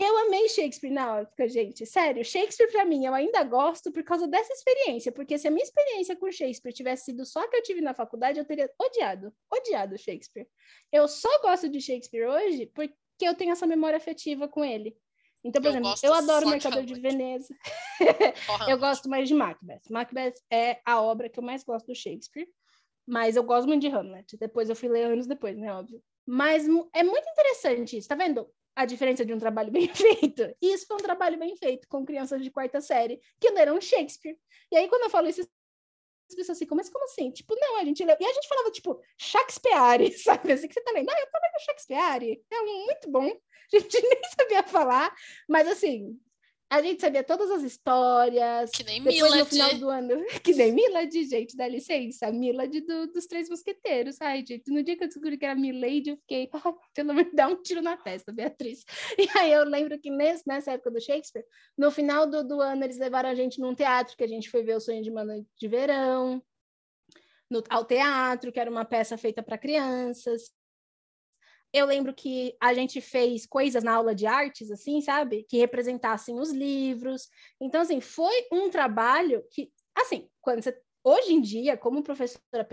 Eu amei Shakespeare na época, gente. Sério, Shakespeare para mim eu ainda gosto por causa dessa experiência, porque se a minha experiência com Shakespeare tivesse sido só que eu tive na faculdade, eu teria odiado, odiado Shakespeare. Eu só gosto de Shakespeare hoje porque eu tenho essa memória afetiva com ele. Então, por eu exemplo, eu adoro o Mercador de, de Veneza. eu gosto mais de Macbeth. Macbeth é a obra que eu mais gosto do Shakespeare, mas eu gosto muito de Hamlet. Depois eu fui ler anos depois, né, óbvio. Mas é muito interessante isso, tá vendo? A diferença de um trabalho bem feito. E isso foi um trabalho bem feito com crianças de quarta série que leram Shakespeare. E aí, quando eu falo isso, as pessoas assim, mas como assim? Tipo, não, a gente leu. E a gente falava, tipo, Shakespeare, sabe? Assim que você tá lendo. Ah, eu tô lendo Shakespeare. É muito bom. A gente nem sabia falar, mas assim, a gente sabia todas as histórias. Que nem Depois, Milad. no final do ano. Que nem Milad, gente, dá licença. Milad do, dos Três Mosqueteiros. Ai, gente, no dia que eu descobri que era Milady, eu fiquei, oh, pelo menos dá um tiro na testa, Beatriz. E aí eu lembro que nesse, nessa época do Shakespeare, no final do, do ano, eles levaram a gente num teatro, que a gente foi ver o Sonho de uma Noite de Verão. No, ao teatro, que era uma peça feita para crianças eu lembro que a gente fez coisas na aula de artes, assim, sabe? Que representassem os livros. Então, assim, foi um trabalho que, assim, quando você, hoje em dia, como professora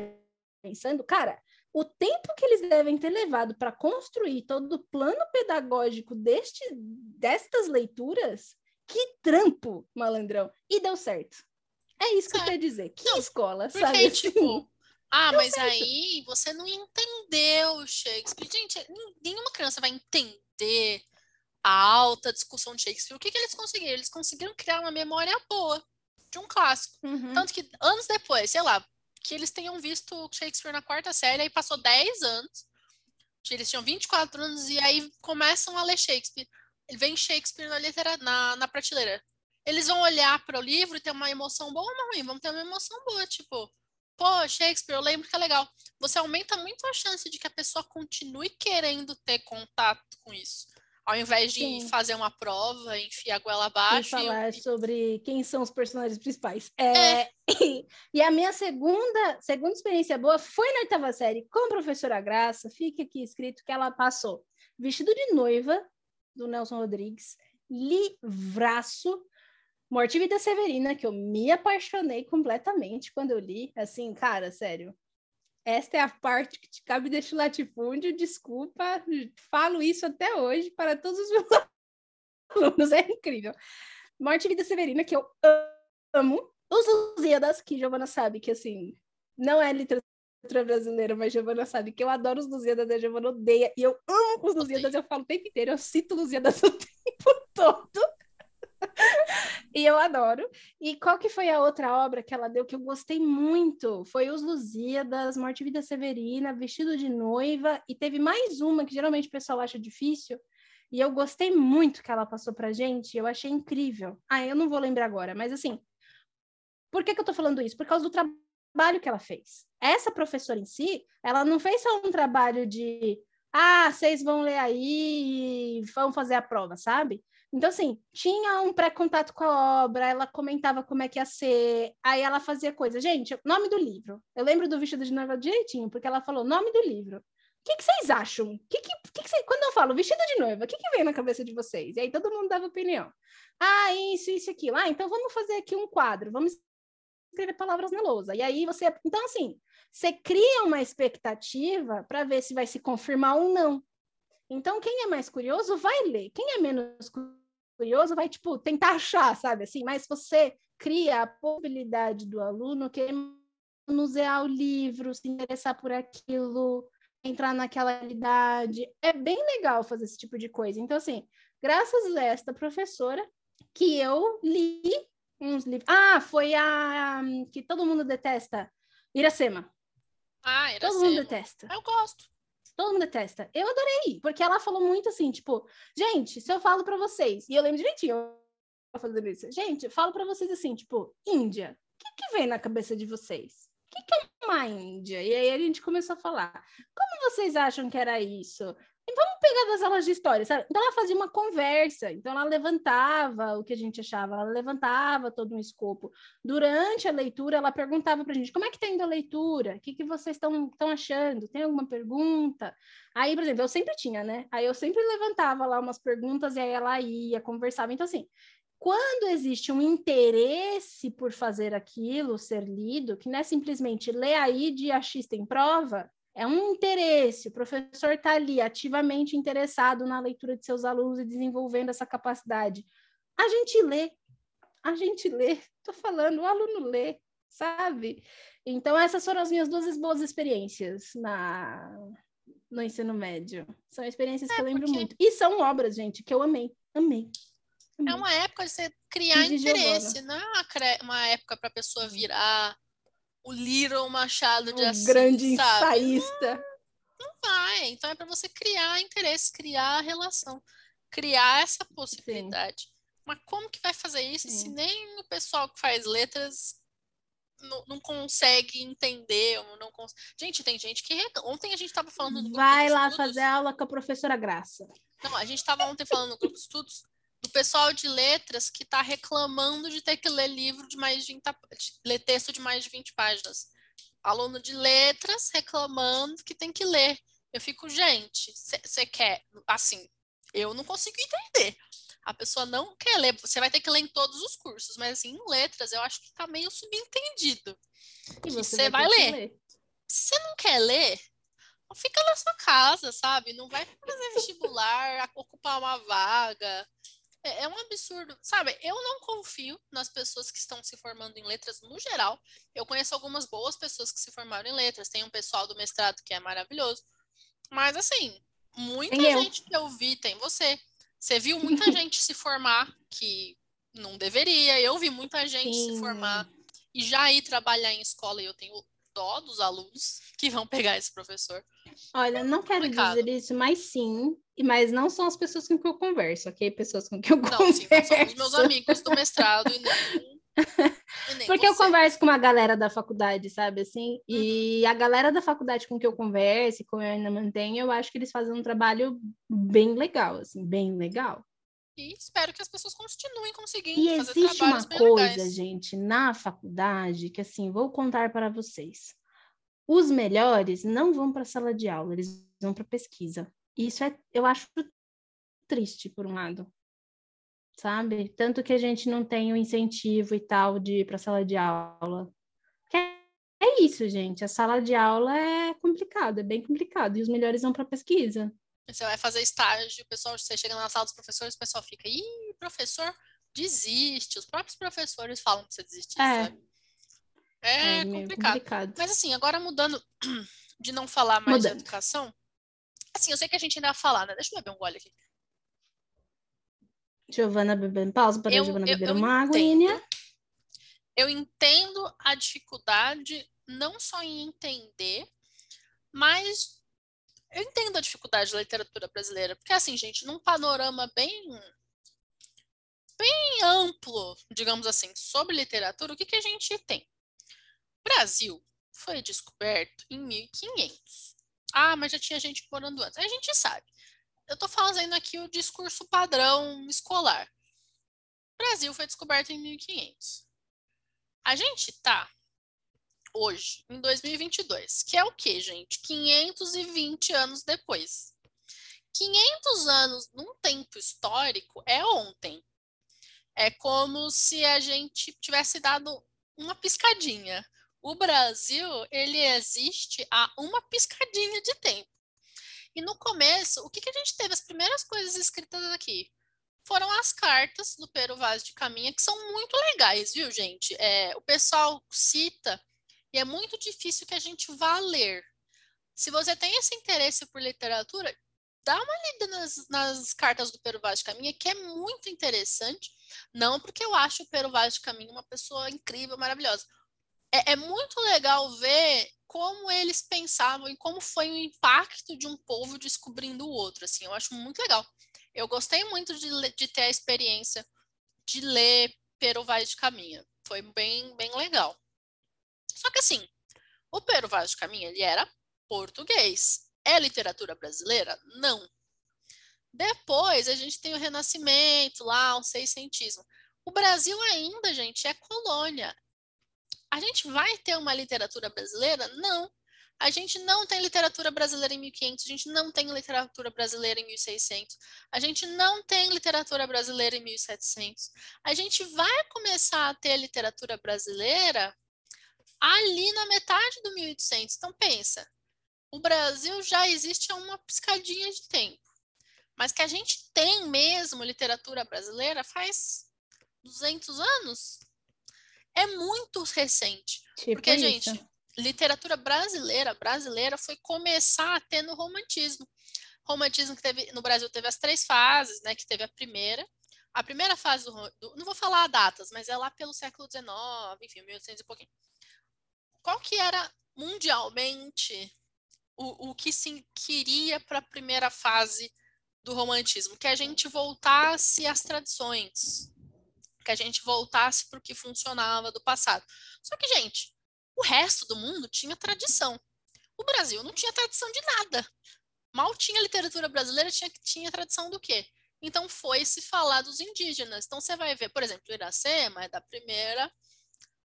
pensando, cara, o tempo que eles devem ter levado para construir todo o plano pedagógico deste, destas leituras, que trampo, malandrão. E deu certo. É isso que eu quero dizer. Que Não, escola, porque, sabe? Tipo, ah, mas aí você não entendeu Shakespeare. Gente, nenhuma criança vai entender a alta discussão de Shakespeare. O que, que eles conseguiram? Eles conseguiram criar uma memória boa de um clássico. Uhum. Tanto que anos depois, sei lá, que eles tenham visto Shakespeare na quarta série, aí passou 10 anos, eles tinham 24 anos, e aí começam a ler Shakespeare. Vem Shakespeare na, litera, na, na prateleira. Eles vão olhar para o livro e ter uma emoção boa ou uma ruim? Vão ter uma emoção boa, tipo, pô, Shakespeare, eu lembro que é legal. Você aumenta muito a chance de que a pessoa continue querendo ter contato com isso. Ao invés de Sim. fazer uma prova, enfiar a goela abaixo. E falar e... sobre quem são os personagens principais. É... é. e a minha segunda, segunda experiência boa foi na oitava série com a professora Graça. Fica aqui escrito que ela passou vestido de noiva do Nelson Rodrigues, livraço, Morte e Vida Severina, que eu me apaixonei completamente quando eu li. Assim, cara, sério. Esta é a parte que te cabe deste latifúndio. Desculpa, falo isso até hoje para todos os meus alunos. É incrível. Morte e Vida Severina, que eu amo. Os Lusíadas, que Giovana sabe que, assim, não é literatura brasileira, mas Giovana sabe que eu adoro os Lusíadas, a Giovana odeia. E eu amo os Lusíadas, eu falo o tempo inteiro, eu cito Lusíadas o tempo todo. E eu adoro. E qual que foi a outra obra que ela deu que eu gostei muito? Foi Os Lusíadas, Morte e Vida Severina, Vestido de Noiva, e teve mais uma que geralmente o pessoal acha difícil, e eu gostei muito que ela passou pra gente, eu achei incrível. Ah, eu não vou lembrar agora, mas assim, por que, que eu tô falando isso? Por causa do trabalho que ela fez. Essa professora em si, ela não fez só um trabalho de ah, vocês vão ler aí e vão fazer a prova, sabe? Então, assim, tinha um pré-contato com a obra, ela comentava como é que ia ser, aí ela fazia coisa. Gente, nome do livro. Eu lembro do vestido de noiva direitinho, porque ela falou nome do livro. O que, que vocês acham? Que que, que que Quando eu falo vestido de noiva, o que, que vem na cabeça de vocês? E aí todo mundo dava opinião. Ah, isso, isso, aquilo. Ah, então vamos fazer aqui um quadro, vamos escrever palavras na lousa. E aí você. Então, assim, você cria uma expectativa para ver se vai se confirmar ou não. Então, quem é mais curioso vai ler. Quem é menos curioso vai, tipo, tentar achar, sabe? Assim, mas você cria a possibilidade do aluno querer manusear o livro, se interessar por aquilo, entrar naquela realidade. É bem legal fazer esse tipo de coisa. Então, assim, graças a esta professora que eu li uns livros. Ah, foi a que todo mundo detesta, Iracema. Ah, Iracema. Todo mundo detesta. Eu gosto. Todo mundo detesta. Eu adorei, porque ela falou muito assim, tipo, gente, se eu falo para vocês, e eu lembro direitinho fazendo isso, gente, eu falo para vocês assim, tipo, Índia, o que, que vem na cabeça de vocês? O que, que é uma Índia? E aí a gente começou a falar, como vocês acham que era isso? Pegar das aulas de história, sabe? Então ela fazia uma conversa, então ela levantava o que a gente achava, ela levantava todo um escopo. Durante a leitura, ela perguntava para a gente, como é que está indo a leitura? O que, que vocês estão achando? Tem alguma pergunta? Aí, por exemplo, eu sempre tinha, né? Aí eu sempre levantava lá umas perguntas e aí ela ia, conversava. Então, assim, quando existe um interesse por fazer aquilo ser lido, que não é simplesmente ler aí de achista em prova, é um interesse, o professor está ali ativamente interessado na leitura de seus alunos e desenvolvendo essa capacidade. A gente lê, a gente lê, estou falando, o aluno lê, sabe? Então, essas foram as minhas duas boas experiências na, no ensino médio. São experiências é que eu lembro muito. E são obras, gente, que eu amei, amei. amei. É uma época de você criar interesse, não é uma época para a pessoa virar o Little Machado de Assis, grande sabe? ensaísta. Não, não vai. Então é para você criar interesse, criar relação, criar essa possibilidade. Sim. Mas como que vai fazer isso Sim. se nem o pessoal que faz letras não, não consegue entender? Não cons... Gente, tem gente que. Ontem a gente estava falando do Vai lá estudos. fazer aula com a professora Graça. Não, a gente estava ontem falando no grupo de estudos do pessoal de letras que está reclamando de ter que ler livro de mais de 20, de ler texto de mais de 20 páginas. Aluno de letras reclamando que tem que ler. Eu fico, gente, você quer, assim, eu não consigo entender. A pessoa não quer ler, você vai ter que ler em todos os cursos, mas assim, em letras eu acho que está meio subentendido. E você vai, vai ler. ler. Se você não quer ler, fica na sua casa, sabe? Não vai fazer vestibular, ocupar uma vaga. É, é, um absurdo. Sabe, eu não confio nas pessoas que estão se formando em letras no geral. Eu conheço algumas boas pessoas que se formaram em letras. Tem um pessoal do mestrado que é maravilhoso. Mas, assim, muita tem gente eu. que eu vi, tem você. Você viu muita gente se formar que não deveria. Eu vi muita gente Sim. se formar e já ir trabalhar em escola. E eu tenho dó dos alunos que vão pegar esse professor. Olha, não quero complicado. dizer isso, mas sim, mas não são as pessoas com que eu converso, ok? Pessoas com que eu não, converso. Sim, não são os meus amigos do mestrado e nem, e nem Porque você. eu converso com uma galera da faculdade, sabe assim? E uhum. a galera da faculdade com que eu converso, com eu ainda mantenho, eu acho que eles fazem um trabalho bem legal, assim, bem legal. E espero que as pessoas continuem conseguindo e fazer existe uma coisa, gente, na faculdade que assim, vou contar para vocês. Os melhores não vão para a sala de aula, eles vão para pesquisa. Isso é, eu acho triste por um lado. Sabe? Tanto que a gente não tem o incentivo e tal de ir para a sala de aula. É, é isso, gente. A sala de aula é complicado, é bem complicado. E os melhores vão para pesquisa. Você vai fazer estágio, o pessoal, você chega na sala dos professores, o pessoal fica, ih, professor, desiste. Os próprios professores falam que você desistir, é. sabe? É, é complicado. complicado. Mas assim, agora mudando de não falar mais mudando. de educação, assim, eu sei que a gente ainda vai falar, né? Deixa eu beber um gole aqui. Giovana bebendo pausa para a Giovana beber uma aguinha. Eu entendo a dificuldade não só em entender, mas eu entendo a dificuldade da literatura brasileira, porque assim, gente, num panorama bem bem amplo, digamos assim, sobre literatura, o que, que a gente tem? O Brasil foi descoberto em 1500. Ah, mas já tinha gente morando antes. A gente sabe. Eu estou fazendo aqui o discurso padrão escolar. O Brasil foi descoberto em 1500. A gente tá hoje, em 2022, que é o que, gente? 520 anos depois. 500 anos num tempo histórico é ontem. É como se a gente tivesse dado uma piscadinha. O Brasil, ele existe há uma piscadinha de tempo. E no começo, o que, que a gente teve? As primeiras coisas escritas aqui foram as cartas do Pero Vaz de Caminha, que são muito legais, viu, gente? É, o pessoal cita e é muito difícil que a gente vá ler. Se você tem esse interesse por literatura, dá uma lida nas, nas cartas do Pero Vaz de Caminha, que é muito interessante. Não porque eu acho o Pero Vaz de Caminha uma pessoa incrível, maravilhosa. É, é muito legal ver como eles pensavam e como foi o impacto de um povo descobrindo o outro. Assim, eu acho muito legal. Eu gostei muito de, de ter a experiência de ler Pero Vaz de Caminha. Foi bem, bem legal. Só que assim, o Pero Vaz de Caminha, ele era português. É literatura brasileira? Não. Depois a gente tem o Renascimento, lá, o seiscentismo. O Brasil ainda, gente, é colônia. A gente vai ter uma literatura brasileira? Não. A gente não tem literatura brasileira em 1500, a gente não tem literatura brasileira em 1600, a gente não tem literatura brasileira em 1700. A gente vai começar a ter literatura brasileira ali na metade do 1800. Então pensa, o Brasil já existe há uma piscadinha de tempo. Mas que a gente tem mesmo literatura brasileira faz 200 anos. É muito recente. Tipo porque, isso. gente, literatura brasileira, brasileira foi começar a ter no romantismo. Romantismo que teve no Brasil teve as três fases, né? Que teve a primeira, a primeira fase do, do, não vou falar datas, mas é lá pelo século XIX, enfim, 1800 e pouquinho qual que era mundialmente o, o que se queria para a primeira fase do romantismo? Que a gente voltasse às tradições, que a gente voltasse para o que funcionava do passado. Só que, gente, o resto do mundo tinha tradição. O Brasil não tinha tradição de nada. Mal tinha literatura brasileira, tinha, tinha tradição do quê? Então foi se falar dos indígenas. Então você vai ver, por exemplo, Iracema é da primeira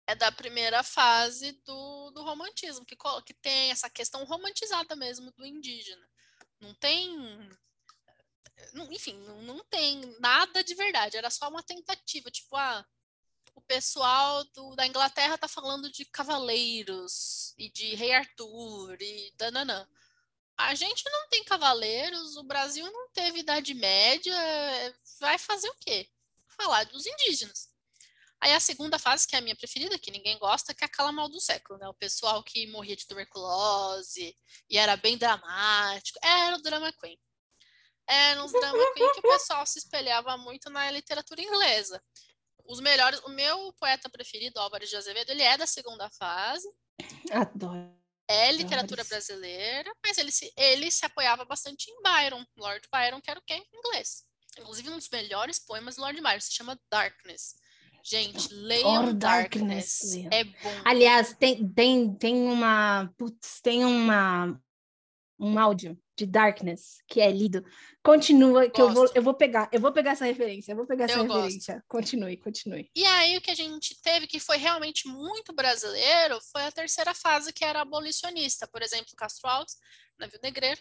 é da primeira fase do, do romantismo, que, que tem essa questão romantizada mesmo do indígena. Não tem. Não, enfim, não, não tem nada de verdade, era só uma tentativa, tipo, ah, o pessoal do, da Inglaterra tá falando de cavaleiros e de rei Arthur e dananã. A gente não tem cavaleiros, o Brasil não teve Idade Média, vai fazer o quê? Falar dos indígenas. Aí a segunda fase, que é a minha preferida, que ninguém gosta, que é aquela mal do século, né? O pessoal que morria de tuberculose e era bem dramático. Era o drama queen. Era uns drama queen que o pessoal se espelhava muito na literatura inglesa. Os melhores, o meu poeta preferido, Álvares de Azevedo, ele é da segunda fase. Adoro. É literatura brasileira, mas ele se, ele se apoiava bastante em Byron, Lord Byron, que era o quê? Inglês. Inclusive, um dos melhores poemas do Lord Byron se chama Darkness. Gente, leiam Darkness. Darkness. É bom. Aliás, tem, tem, tem uma. Putz, tem uma. Um áudio de Darkness que é lido. Continua, que eu vou, eu vou pegar, eu vou pegar essa referência, eu vou pegar essa eu referência. Gosto. Continue, continue. E aí o que a gente teve que foi realmente muito brasileiro foi a terceira fase, que era abolicionista. Por exemplo, Castro Alves, Navio Negreiro,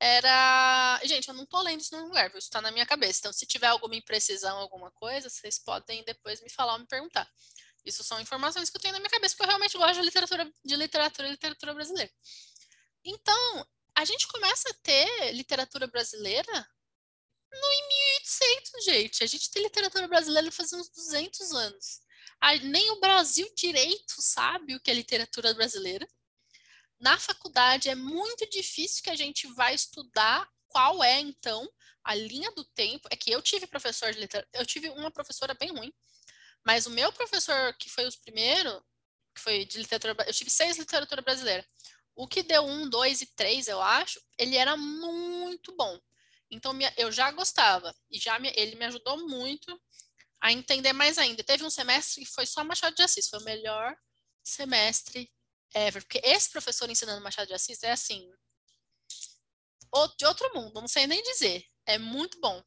era. Gente, eu não tô lendo isso no lugar, isso tá na minha cabeça. Então, se tiver alguma imprecisão, alguma coisa, vocês podem depois me falar ou me perguntar. Isso são informações que eu tenho na minha cabeça, porque eu realmente gosto de literatura, de literatura e literatura brasileira. Então, a gente começa a ter literatura brasileira no em 1800, gente. A gente tem literatura brasileira faz uns 200 anos. nem o Brasil direito sabe o que é literatura brasileira na faculdade é muito difícil que a gente vai estudar qual é, então, a linha do tempo. É que eu tive professor de literatura, eu tive uma professora bem ruim, mas o meu professor, que foi os primeiros, que foi de literatura, eu tive seis literatura brasileira. O que deu um, dois e três, eu acho, ele era muito bom. Então, eu já gostava, e já me, ele me ajudou muito a entender mais ainda. Teve um semestre que foi só Machado de Assis, foi o melhor semestre ever. Porque esse professor ensinando Machado de Assis é assim. De outro mundo, não sei nem dizer. É muito bom.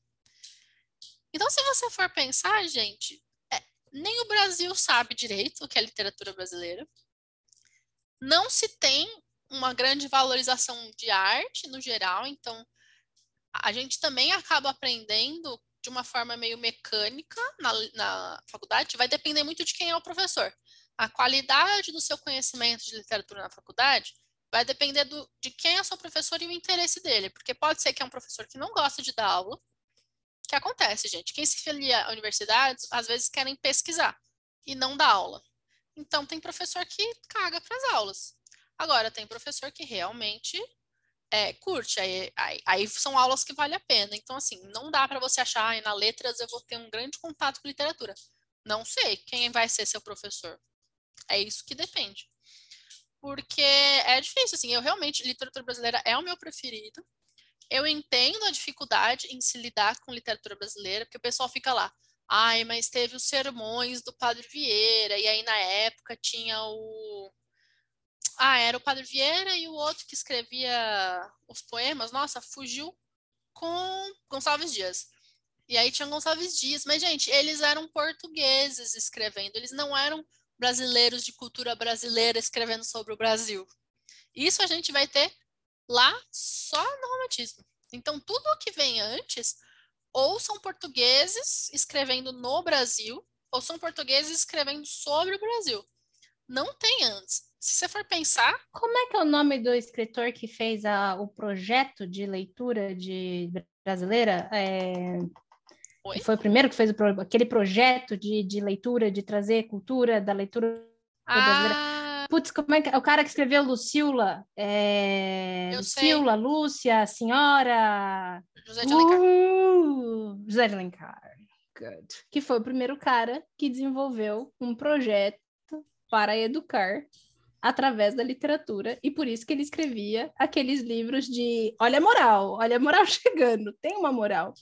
Então, se você for pensar, gente, é, nem o Brasil sabe direito o que é literatura brasileira. Não se tem uma grande valorização de arte no geral, então a gente também acaba aprendendo de uma forma meio mecânica na, na faculdade, vai depender muito de quem é o professor a qualidade do seu conhecimento de literatura na faculdade vai depender do, de quem é o seu professor e o interesse dele, porque pode ser que é um professor que não gosta de dar aula, que acontece, gente. Quem se filia a universidades, às vezes querem pesquisar e não dar aula. Então, tem professor que caga para as aulas. Agora, tem professor que realmente é, curte, aí, aí, aí, são aulas que vale a pena. Então, assim, não dá para você achar, ah, na letras eu vou ter um grande contato com literatura. Não sei quem vai ser seu professor. É isso que depende. Porque é difícil, assim, eu realmente, literatura brasileira é o meu preferido. Eu entendo a dificuldade em se lidar com literatura brasileira, porque o pessoal fica lá, ai, mas teve os sermões do Padre Vieira, e aí na época tinha o. Ah, era o Padre Vieira e o outro que escrevia os poemas, nossa, fugiu com Gonçalves Dias. E aí tinha Gonçalves Dias, mas, gente, eles eram portugueses escrevendo, eles não eram brasileiros de cultura brasileira escrevendo sobre o Brasil. Isso a gente vai ter lá só no romantismo. Então, tudo que vem antes, ou são portugueses escrevendo no Brasil, ou são portugueses escrevendo sobre o Brasil. Não tem antes. Se você for pensar. Como é que é o nome do escritor que fez a, o projeto de leitura de brasileira? É... Oi? Foi o primeiro que fez o, aquele projeto de, de leitura, de trazer cultura da leitura ah. brasileira. Putz, como é que é? O cara que escreveu Lucila, é... Lucila, Lúcia, Senhora. José de Alencar. Uh, José de Alencar. Good. Que foi o primeiro cara que desenvolveu um projeto para educar através da literatura e por isso que ele escrevia aqueles livros de olha a moral, olha a moral chegando, tem uma moral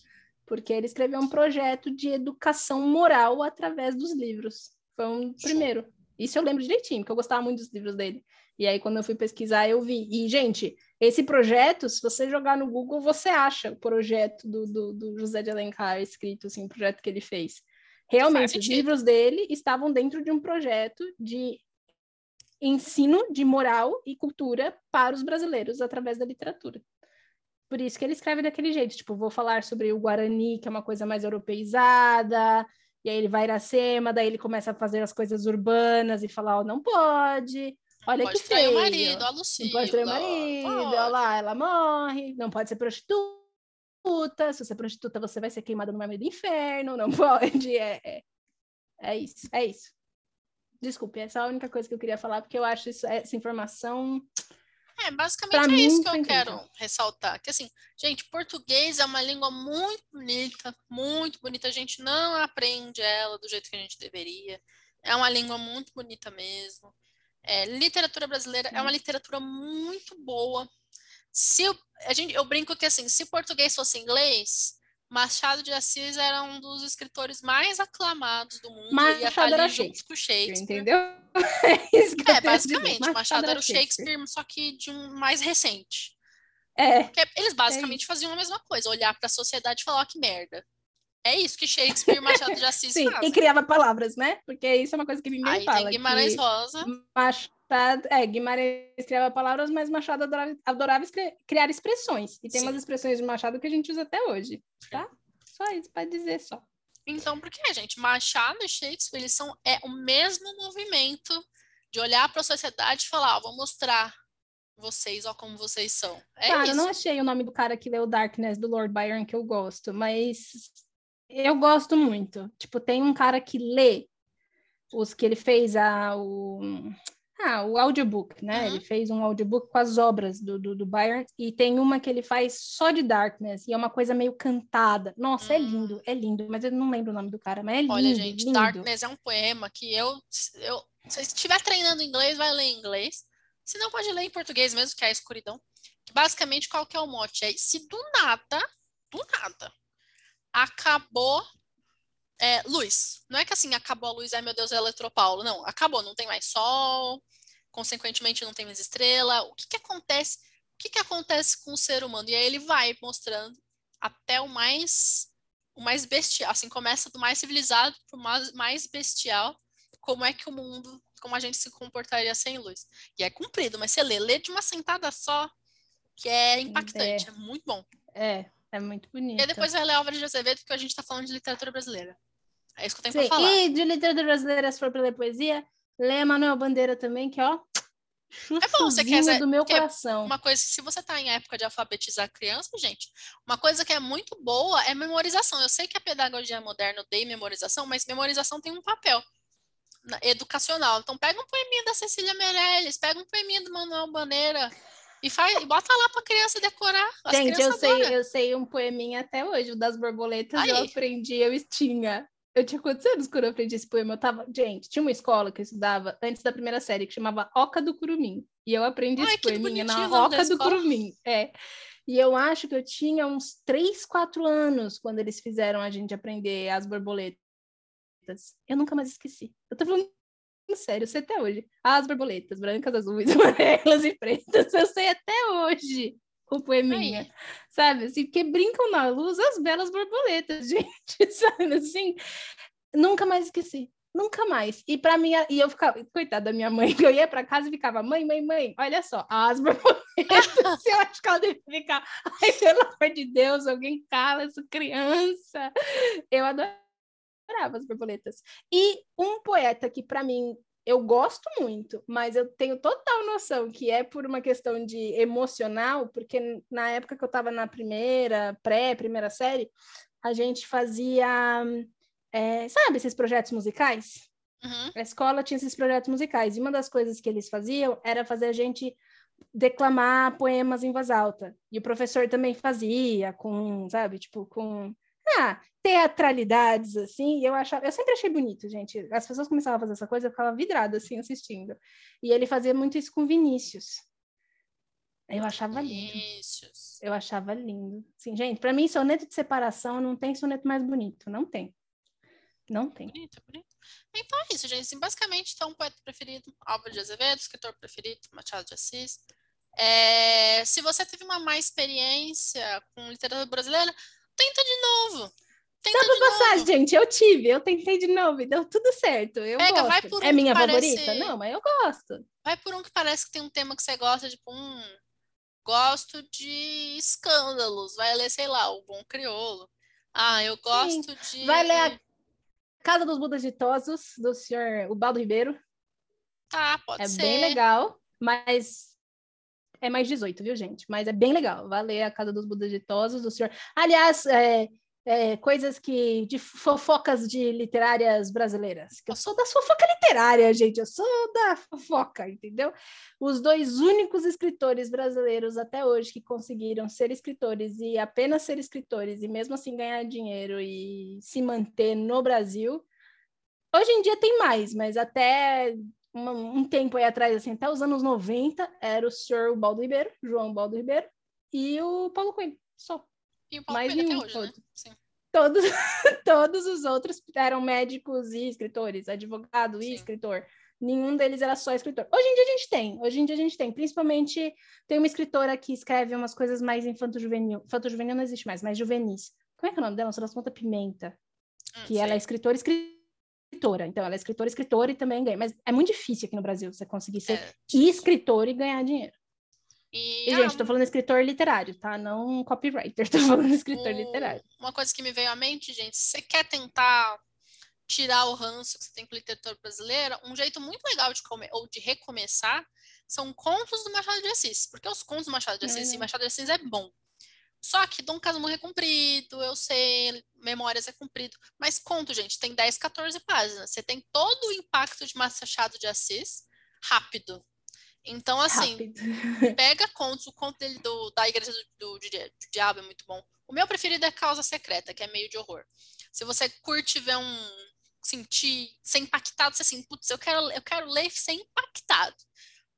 porque ele escreveu um projeto de educação moral através dos livros. Foi um primeiro. Isso eu lembro direitinho, porque eu gostava muito dos livros dele. E aí, quando eu fui pesquisar, eu vi. E, gente, esse projeto, se você jogar no Google, você acha o projeto do, do, do José de Alencar escrito, assim, o projeto que ele fez. Realmente, os livros dele estavam dentro de um projeto de ensino de moral e cultura para os brasileiros através da literatura. Por isso que ele escreve daquele jeito, tipo, vou falar sobre o Guarani, que é uma coisa mais europeizada, e aí ele vai Iracema, daí ele começa a fazer as coisas urbanas e falar, oh, não pode, olha pode que feio. o marido, a Lucila. Não pode trair o marido, olha lá, ela morre, não pode ser prostituta, se você é prostituta você vai ser queimada no mar do inferno, não pode, é, é, é isso, é isso. Desculpe, essa é a única coisa que eu queria falar, porque eu acho isso, essa informação é, basicamente pra é isso que eu quero ressaltar. Que assim, gente, português é uma língua muito bonita, muito bonita. A gente não aprende ela do jeito que a gente deveria. É uma língua muito bonita mesmo. É, literatura brasileira é uma literatura muito boa. Se eu, a gente, eu brinco que assim, se português fosse inglês, Machado de Assis era um dos escritores mais aclamados do mundo. Machado era Shakespeare, Shakespeare, entendeu? É, é basicamente, Machado, Machado era o Shakespeare, Shakespeare, só que de um mais recente. É. Porque eles basicamente é faziam a mesma coisa, olhar para a sociedade e falar, oh, que merda. É isso que Shakespeare e Machado de Assis Sim, fazem. e criava palavras, né? Porque isso é uma coisa que ninguém Aí fala. Tem Guimarães Rosa. Machado, é, Guimarães criava palavras, mas Machado adorava, adorava criar expressões. E tem Sim. umas expressões de Machado que a gente usa até hoje, tá? Só isso para dizer só. Então, por que, gente? Machado e Shakespeare, eles são é o mesmo movimento de olhar para a sociedade e falar, ó, vou mostrar vocês, ó, como vocês são. É cara, isso. eu não achei o nome do cara que leu Darkness, do Lord Byron, que eu gosto, mas eu gosto muito. Tipo, tem um cara que lê os que ele fez a, o, ah, o audiobook, né? Uhum. Ele fez um audiobook com as obras do, do, do, Byron e tem uma que ele faz só de Darkness e é uma coisa meio cantada. Nossa, uhum. é hum. lindo, é lindo, mas eu não lembro o nome do cara, mas é lindo. Olha, gente, lindo. Darkness é um poema que eu, eu se estiver treinando inglês, vai ler em inglês. Se não, pode ler em português mesmo, que é a escuridão. Basicamente, qual que é o mote? É se do nada, do nada, acabou é, luz. Não é que assim, acabou a luz, ai meu Deus, é eletropaulo. Não, acabou, não tem mais sol, consequentemente não tem mais estrela. O que que acontece? O que que acontece com o ser humano? E aí ele vai mostrando até o mais o mais bestial, assim, começa do mais civilizado para o mais, mais bestial, como é que o mundo, como a gente se comportaria sem luz. E é comprido, mas você lê, lê de uma sentada só, que é impactante, é, é muito bom. É, é muito bonito. E depois vai ler Álvaro de Azevedo, porque a gente está falando de literatura brasileira. É isso que eu tenho para falar. E de literatura brasileira, se for para ler poesia, lê Manuel Bandeira também, que ó. É bom, você quer do meu coração. Uma coisa, se você está em época de alfabetizar criança, gente, uma coisa que é muito boa é memorização. Eu sei que a pedagogia moderna odeia memorização, mas memorização tem um papel educacional. Então pega um poeminha da Cecília Meirelles, pega um poeminha do Manuel Bandeira, e, faz, e bota lá para criança decorar. As Gente, eu sei, eu sei um poeminha até hoje, o das borboletas, Aí. eu aprendi, eu tinha. Eu tinha quantos anos quando eu aprendi esse poema? Eu tava. Gente, tinha uma escola que eu estudava antes da primeira série que chamava Oca do Curumim. E eu aprendi Ai, esse poeminha na Oca do Curumim. É. E eu acho que eu tinha uns 3, 4 anos quando eles fizeram a gente aprender as borboletas. Eu nunca mais esqueci. Eu tô falando sério, eu sei até hoje. As borboletas, brancas, azuis, amarelas e pretas, eu sei até hoje o poeminha, Aí. sabe? Assim, porque brincam na luz as belas borboletas, gente, sabe? Assim, nunca mais esqueci. Nunca mais. E para mim, e eu ficava, coitada da minha mãe, que eu ia para casa e ficava, mãe, mãe, mãe, olha só, as borboletas, eu acho que ela deve ficar, ai, pelo amor de Deus, alguém cala essa criança. Eu adorava as borboletas. E um poeta que, para mim, eu gosto muito, mas eu tenho total noção que é por uma questão de emocional, porque na época que eu estava na primeira, pré-primeira série, a gente fazia, é, sabe, esses projetos musicais? Uhum. A escola tinha esses projetos musicais, e uma das coisas que eles faziam era fazer a gente declamar poemas em voz alta. E o professor também fazia, com, sabe, tipo, com ah, teatralidades, assim, eu achava, eu sempre achei bonito, gente. As pessoas começavam a fazer essa coisa, eu ficava vidrada, assim, assistindo. E ele fazia muito isso com Vinícius. Eu achava lindo. Vinícius. Eu achava lindo. Sim, gente, para mim, soneto de separação não tem soneto mais bonito. Não tem. Não tem. Bonito, bonito. Então é isso, gente. Assim, basicamente, então, poeta preferido, Álvaro de Azevedo, escritor preferido, Machado de Assis. É, se você teve uma má experiência com literatura brasileira, tenta de novo. Tenta Só pra passar, novo. gente, eu tive, eu tentei de novo e deu tudo certo. Eu Pega, gosto. Um é minha favorita? Parece... Não, mas eu gosto. Vai por um que parece que tem um tema que você gosta, tipo, um. Gosto de escândalos. Vai ler, sei lá, o Bom Criolo. Ah, eu gosto Sim. de. Vai ler a Casa dos Budas Ditosos, do senhor Ubaldo Ribeiro. Tá, pode é ser. É bem legal, mas é mais 18, viu, gente? Mas é bem legal. Vai ler A Casa dos Budas Ditosos, do senhor. Aliás, é, é, coisas que. de fofocas de literárias brasileiras. Eu sou da fofoca literária, gente. Eu sou da fofoca, entendeu? Os dois únicos escritores brasileiros até hoje que conseguiram ser escritores e apenas ser escritores, e mesmo assim ganhar dinheiro e se manter no Brasil. Hoje em dia tem mais, mas até uma, um tempo aí atrás, assim, até os anos 90, era o senhor Baldo Ribeiro, João Baldo Ribeiro, e o Paulo Coelho, só. E o Paulo Mais Coelho até nenhum, hoje, né? Sim. Todos, todos os outros eram médicos e escritores, advogado e Sim. escritor. Nenhum deles era só escritor. Hoje em dia a gente tem, hoje em dia a gente tem. Principalmente tem uma escritora que escreve umas coisas mais infanto-juvenil. Infanto-juvenil não existe mais, mas juvenis. Como é que é o nome dela? Não sei das Pimenta. Hum, Que ela é sei. escritora, escritora. Então, ela é escritora, escritora e também ganha. Mas é muito difícil aqui no Brasil você conseguir ser É, escritor e ganhar dinheiro. E, E, ah, gente, tô falando escritor literário, tá? Não copywriter, tô falando escritor o- literário. Uma coisa que me veio à mente, gente, se você quer tentar tirar o ranço que você tem com literatura brasileira, um jeito muito legal de come- ou de recomeçar são contos do Machado de Assis, porque os contos do Machado de Assis e verdade. Machado de Assis é bom. Só que Dom Casmurro é comprido, eu sei, Memórias é comprido, mas conto, gente, tem 10, 14 páginas. Você tem todo o impacto de Machado de Assis rápido. Então, assim, Rápido. pega contos, o conto dele do, da Igreja do, do, do Diabo é muito bom. O meu preferido é Causa Secreta, que é meio de horror. Se você curte ver um. sentir, ser impactado, você assim, putz, eu quero, eu quero ler e ser impactado.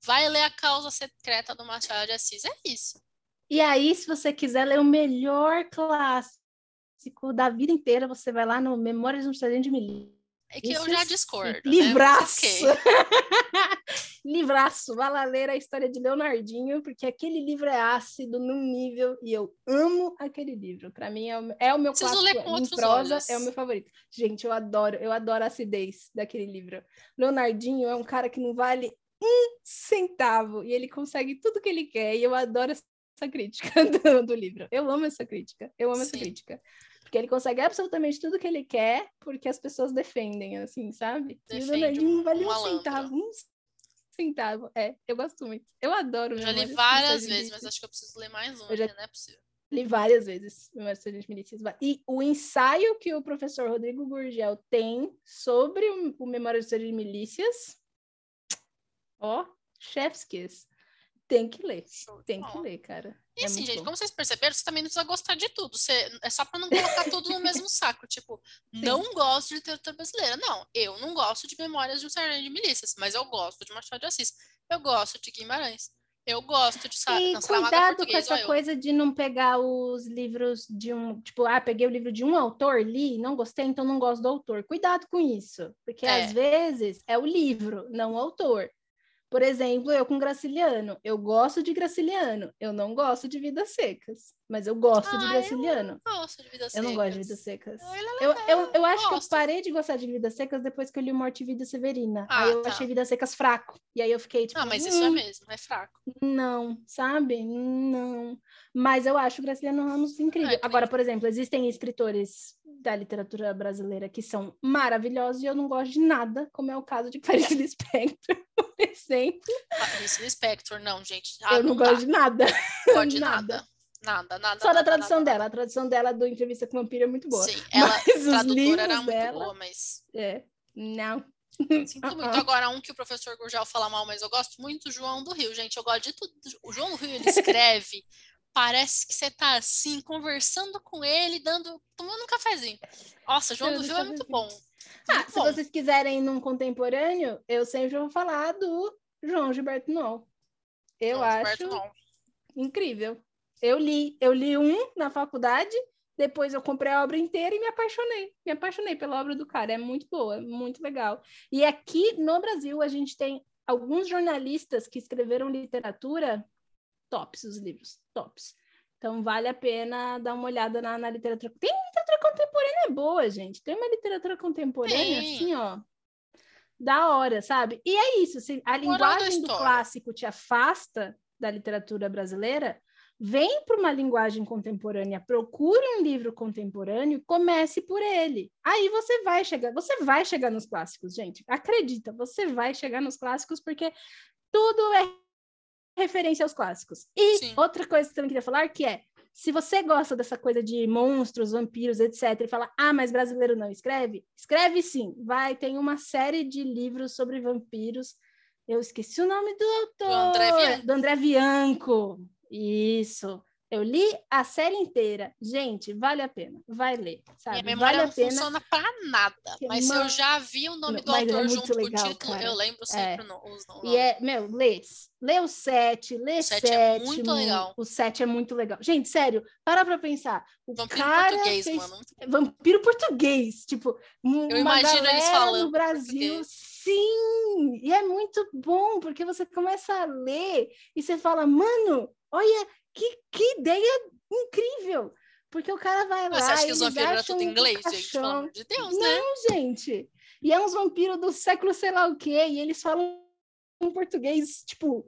Vai ler a Causa Secreta do Machado de Assis. É isso. E aí, se você quiser ler o melhor clássico da vida inteira, você vai lá no Memórias de um Sargento de Milícia. É que eu já discordo. né? Livraço! Ok. Livraço! Vai lá ler a história de Leonardinho, porque aquele livro é ácido num nível e eu amo aquele livro. Para mim é o, é o meu Preciso clássico ler com em prosa, olhos. é o meu favorito. Gente, eu adoro, eu adoro a acidez daquele livro. Leonardinho é um cara que não vale um centavo e ele consegue tudo que ele quer e eu adoro essa crítica do, do livro. Eu amo essa crítica. Eu amo essa Sim. crítica. Porque ele consegue absolutamente tudo que ele quer, porque as pessoas defendem, assim, sabe? e o Defende Leonardinho um- vale um um, centavo, um centavo. É, eu gosto muito. Eu adoro. Eu já li várias vezes, mas acho que eu preciso ler mais uma, já- não é possível. Li várias vezes Memórias de Milícias. E o ensaio que o professor Rodrigo Gurgel tem sobre o, Memórias de Milícias, ó, chef's kiss. Tem que ler. Tem que ler, cara. E É assim, gente, bom. como vocês perceberam, você também não precisa gostar de tudo. Você, é só pra não colocar tudo no mesmo saco. Tipo, não gosto de literatura brasileira. Não, eu não gosto de Memórias de um Sargento de Milícias, mas eu gosto de Machado de Assis. Eu gosto de Guimarães. Eu gosto de Sa E não, cuidado com essa coisa de não pegar os livros de um, tipo, ah, peguei o livro de um autor, li, não gostei, então não gosto do autor. Cuidado com isso, porque É. às vezes é o livro, não o autor. Por exemplo, eu com Graciliano, eu gosto de Graciliano, eu não gosto de Vidas Secas, mas eu gosto de Ah, eu Graciliano. Eu gosto de Vidas Eu não gosto de Secas. Vidas Secas. Eu, eu, eu legal, acho que eu gosto. parei de gostar de Vidas Secas depois que eu li Morte e Vida Severina. Ah, aí eu tá. achei Vidas Secas fraco. E aí eu fiquei tipo, Ah, mas isso é "Hum, mesmo, é fraco. não, sabe? Não. Mas eu acho Graciliano Ramos incrível. Agora, por exemplo, existem escritores da literatura brasileira que são maravilhosos e eu não gosto de nada, como é o caso de Clarice Lispector, por exemplo. Clarice Lispector, não, gente. Ah, eu não, dá. gosto de nada. Gosto de nada. Nada, nada. Só da nada, tradução nada, dela. A tradução dela do Entrevista com o Vampiro é muito boa. Sim, ela, Mas tradutora era muito dela- boa, mas É. Não. Sinto Uh-uh. muito. Agora, um que o professor Gurgel fala mal, mas eu gosto muito, João do Rio, gente. Eu gosto de tudo. O João do Rio, ele escreve. Parece que você tá assim, conversando com ele, dando. tomando um cafezinho. Nossa, João do Tomando Rio é muito bom. Ah, Muito se bom. vocês quiserem num contemporâneo, eu sempre vou falar do João Gilberto Noll. Eu João Gilberto acho Noll. incrível. Eu li, eu li um na faculdade, depois eu comprei a obra inteira e me apaixonei. Me apaixonei pela obra do cara, é muito boa, muito legal. E aqui no Brasil a gente tem alguns jornalistas que escreveram literatura tops os livros, tops. Então vale a pena dar uma olhada na, na literatura. Tem literatura contemporânea boa, gente. Tem uma literatura contemporânea Tem. assim, ó, da hora, sabe? E é isso, se a linguagem do clássico te afasta da literatura brasileira, vem para uma linguagem contemporânea, procure um livro contemporâneo, comece por ele. Aí você vai chegar, você vai chegar nos clássicos, gente. Acredita, você vai chegar nos clássicos porque tudo é referência aos clássicos. E Sim. outra coisa que eu também queria falar que é, se você gosta dessa coisa de monstros, vampiros, etc, e fala: "Ah, mas brasileiro não escreve?" Escreve sim. Vai, tem uma série de livros sobre vampiros. Eu esqueci o nome do autor. André Bianco. Do André Bianco. Isso. Eu li a série inteira. Gente, vale a pena. Vai ler, sabe? Minha memória vale a não pena. funciona pra nada. Mas se eu já vi o nome Não, do é autor muito junto legal, com o título, cara. eu lembro sempre no- os nomes. E é, meu, lê, lê o 7, lê O sete é sétimo. muito legal. O 7 é muito legal. Gente, sério, para pra pensar. O Vampiro cara português, fez mano. vampiro português, tipo, Eu uma imagino eles galera falando no Brasil, português. Sim, e é muito bom, porque você começa a ler e você fala, mano, olha, que, que ideia incrível, porque o cara vai lá você acha que os vampiros eram tudo em um inglês, gente? Pelo amor de Deus, né? Não, gente, e é uns vampiros do século sei lá o quê, e eles falam um português, tipo,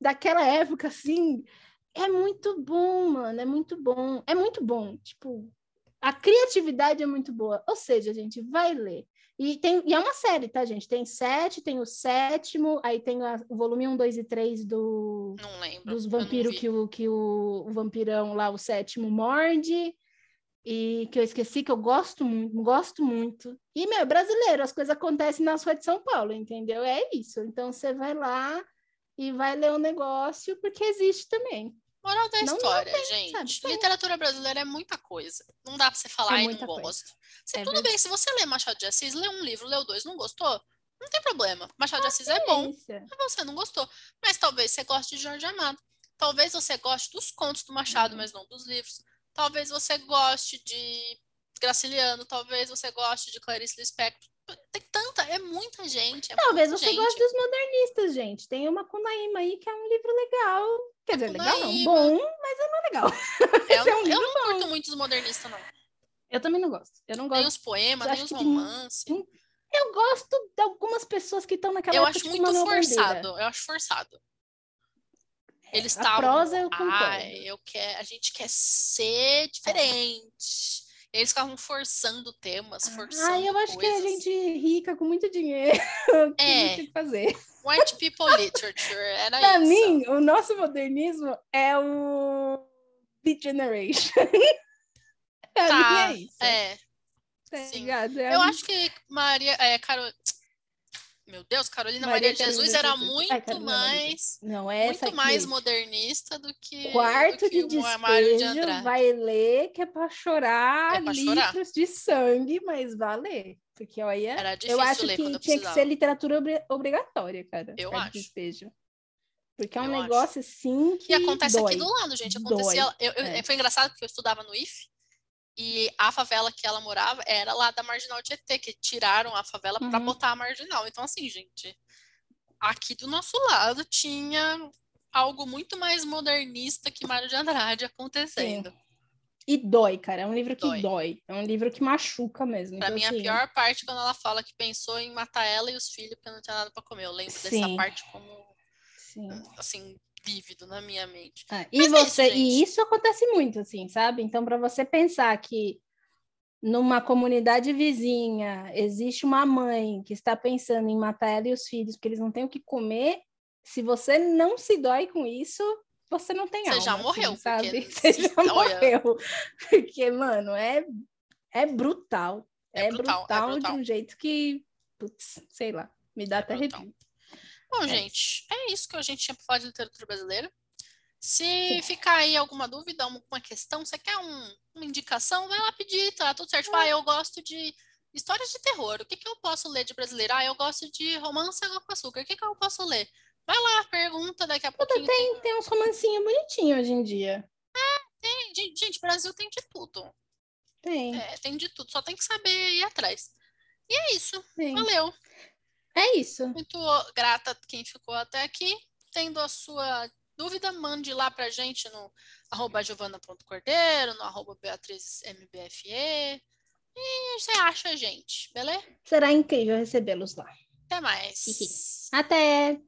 daquela época, assim, é muito bom, mano, é muito bom, é muito bom, tipo, a criatividade é muito boa, ou seja, gente, vai ler. E, tem, e é uma série, tá, gente? Tem sete, tem o sétimo, aí tem a- o volume 1, 2 e 3 do, Não lembro. dos vampiros que, o, que o, o vampirão lá, o sétimo, morde. E que eu esqueci, que eu gosto muito, gosto muito. E, meu, é brasileiro, as coisas acontecem nas ruas de São Paulo, entendeu? É isso. Então você vai lá e vai ler o negócio, porque existe também. Moral da Não- não história, tem, gente. sabe? Literatura brasileira é muita coisa. Não dá pra você falar, É ai, não coisa. gosto. Se, É tudo bem, se você lê Machado de Assis, lê um livro, leu dois, não gostou, não tem problema. Machado de Assis é bom, mas você não gostou. Mas talvez você goste de Jorge Amado. Talvez você goste dos contos do Machado, Uhum. mas não dos livros. Talvez você goste de Graciliano, talvez você goste de Clarice Lispector. Tem tanta, é muita gente. É Talvez muita você gente. goste dos modernistas, gente. Tem uma Kunaíma aí que é um livro legal. Quer dizer, legal não, Macunaíma. bom, mas é não legal. Eu, Esse é um eu não curto muito os modernistas, não. Eu também não gosto. Eu não Nem gosto. os poemas, Eu nem os romances. Eu gosto de algumas pessoas que estão naquela Eu acho tipo muito Manuel Bandeira. forçado. Eu acho forçado. Eles a estavam. prosa eu concordo. Ai, eu quero, a gente quer ser diferente. Eles ficavam forçando temas, forçando Ah, eu acho que é coisas. gente rica com muito dinheiro que É. tinha que fazer. White people literature, era Pra isso. mim, o nosso modernismo é o Beat Generation. pra Tá, mim é isso. É, tá sim. ligado? É eu a- acho que Maria, é, Caro... Meu Deus, Carolina Maria Maria, de Jesus era muito Ai, de mais, Não, é muito mais modernista do que Quarto do que de de despejo, Andrade. vai ler que é pra chorar É pra chorar. litros de sangue, mas vai ler. Porque olha, Era difícil eu acho ler que eu tinha que precisava. ser literatura obri- obrigatória, cara. Eu de acho. despejo. Porque é um Eu acho. negócio assim que E acontece dói. aqui do lado, gente. Acontecia. Eu, eu- É. Foi engraçado porque eu estudava no IF e a favela que ela morava era lá da Marginal Tietê, que tiraram a favela para Uhum. botar a marginal. Então, assim, gente, aqui do nosso lado tinha algo muito mais modernista que Mário de Andrade acontecendo. E dói, cara. É um livro que Dói. dói. É um livro que machuca mesmo. Pra Então, mim, a assim, pior parte é quando ela fala que pensou em matar ela e os filhos porque não tinha nada pra comer. Eu lembro dessa Sim. parte como, sim. assim, vívido na minha mente. Ah, e Mas é isso, você, e isso acontece muito, assim, sabe? Então, para você pensar que numa comunidade vizinha existe uma mãe que está pensando em matar ela e os filhos porque eles não têm o que comer, se você não se dói com isso, você não tem Você alma, já assim, morreu, sabe? porque Você já olha- morreu. Porque, mano, é, é brutal. É É, brutal, é brutal, brutal. de um jeito que, putz, sei lá, me dá até brutal. arrepio. Bom, É gente, é isso que a gente tinha para falar de literatura brasileira. Se Sim. ficar aí alguma dúvida, alguma questão, você quer um- uma indicação, vai lá pedir, tá tudo certo. Tipo, ah, eu gosto de histórias de terror. O que, que eu posso ler de brasileiro? Ah, eu gosto de romance água com açúcar. O que, que eu posso ler? Vai lá, pergunta, daqui a pouquinho tem. Tem uns romancinhos bonitinhos hoje em dia. tem- Gente, Brasil tem de tudo. Tem, É, tem de tudo, só tem que saber ir atrás. E é isso. tem. Valeu. É isso. Muito grata quem ficou até aqui. Tendo a sua dúvida, mande lá pra gente no arroba giovana.cordeiro, no arroba beatrizmbfe. E você acha a gente, beleza? Será incrível recebê-los lá. Até mais. Até!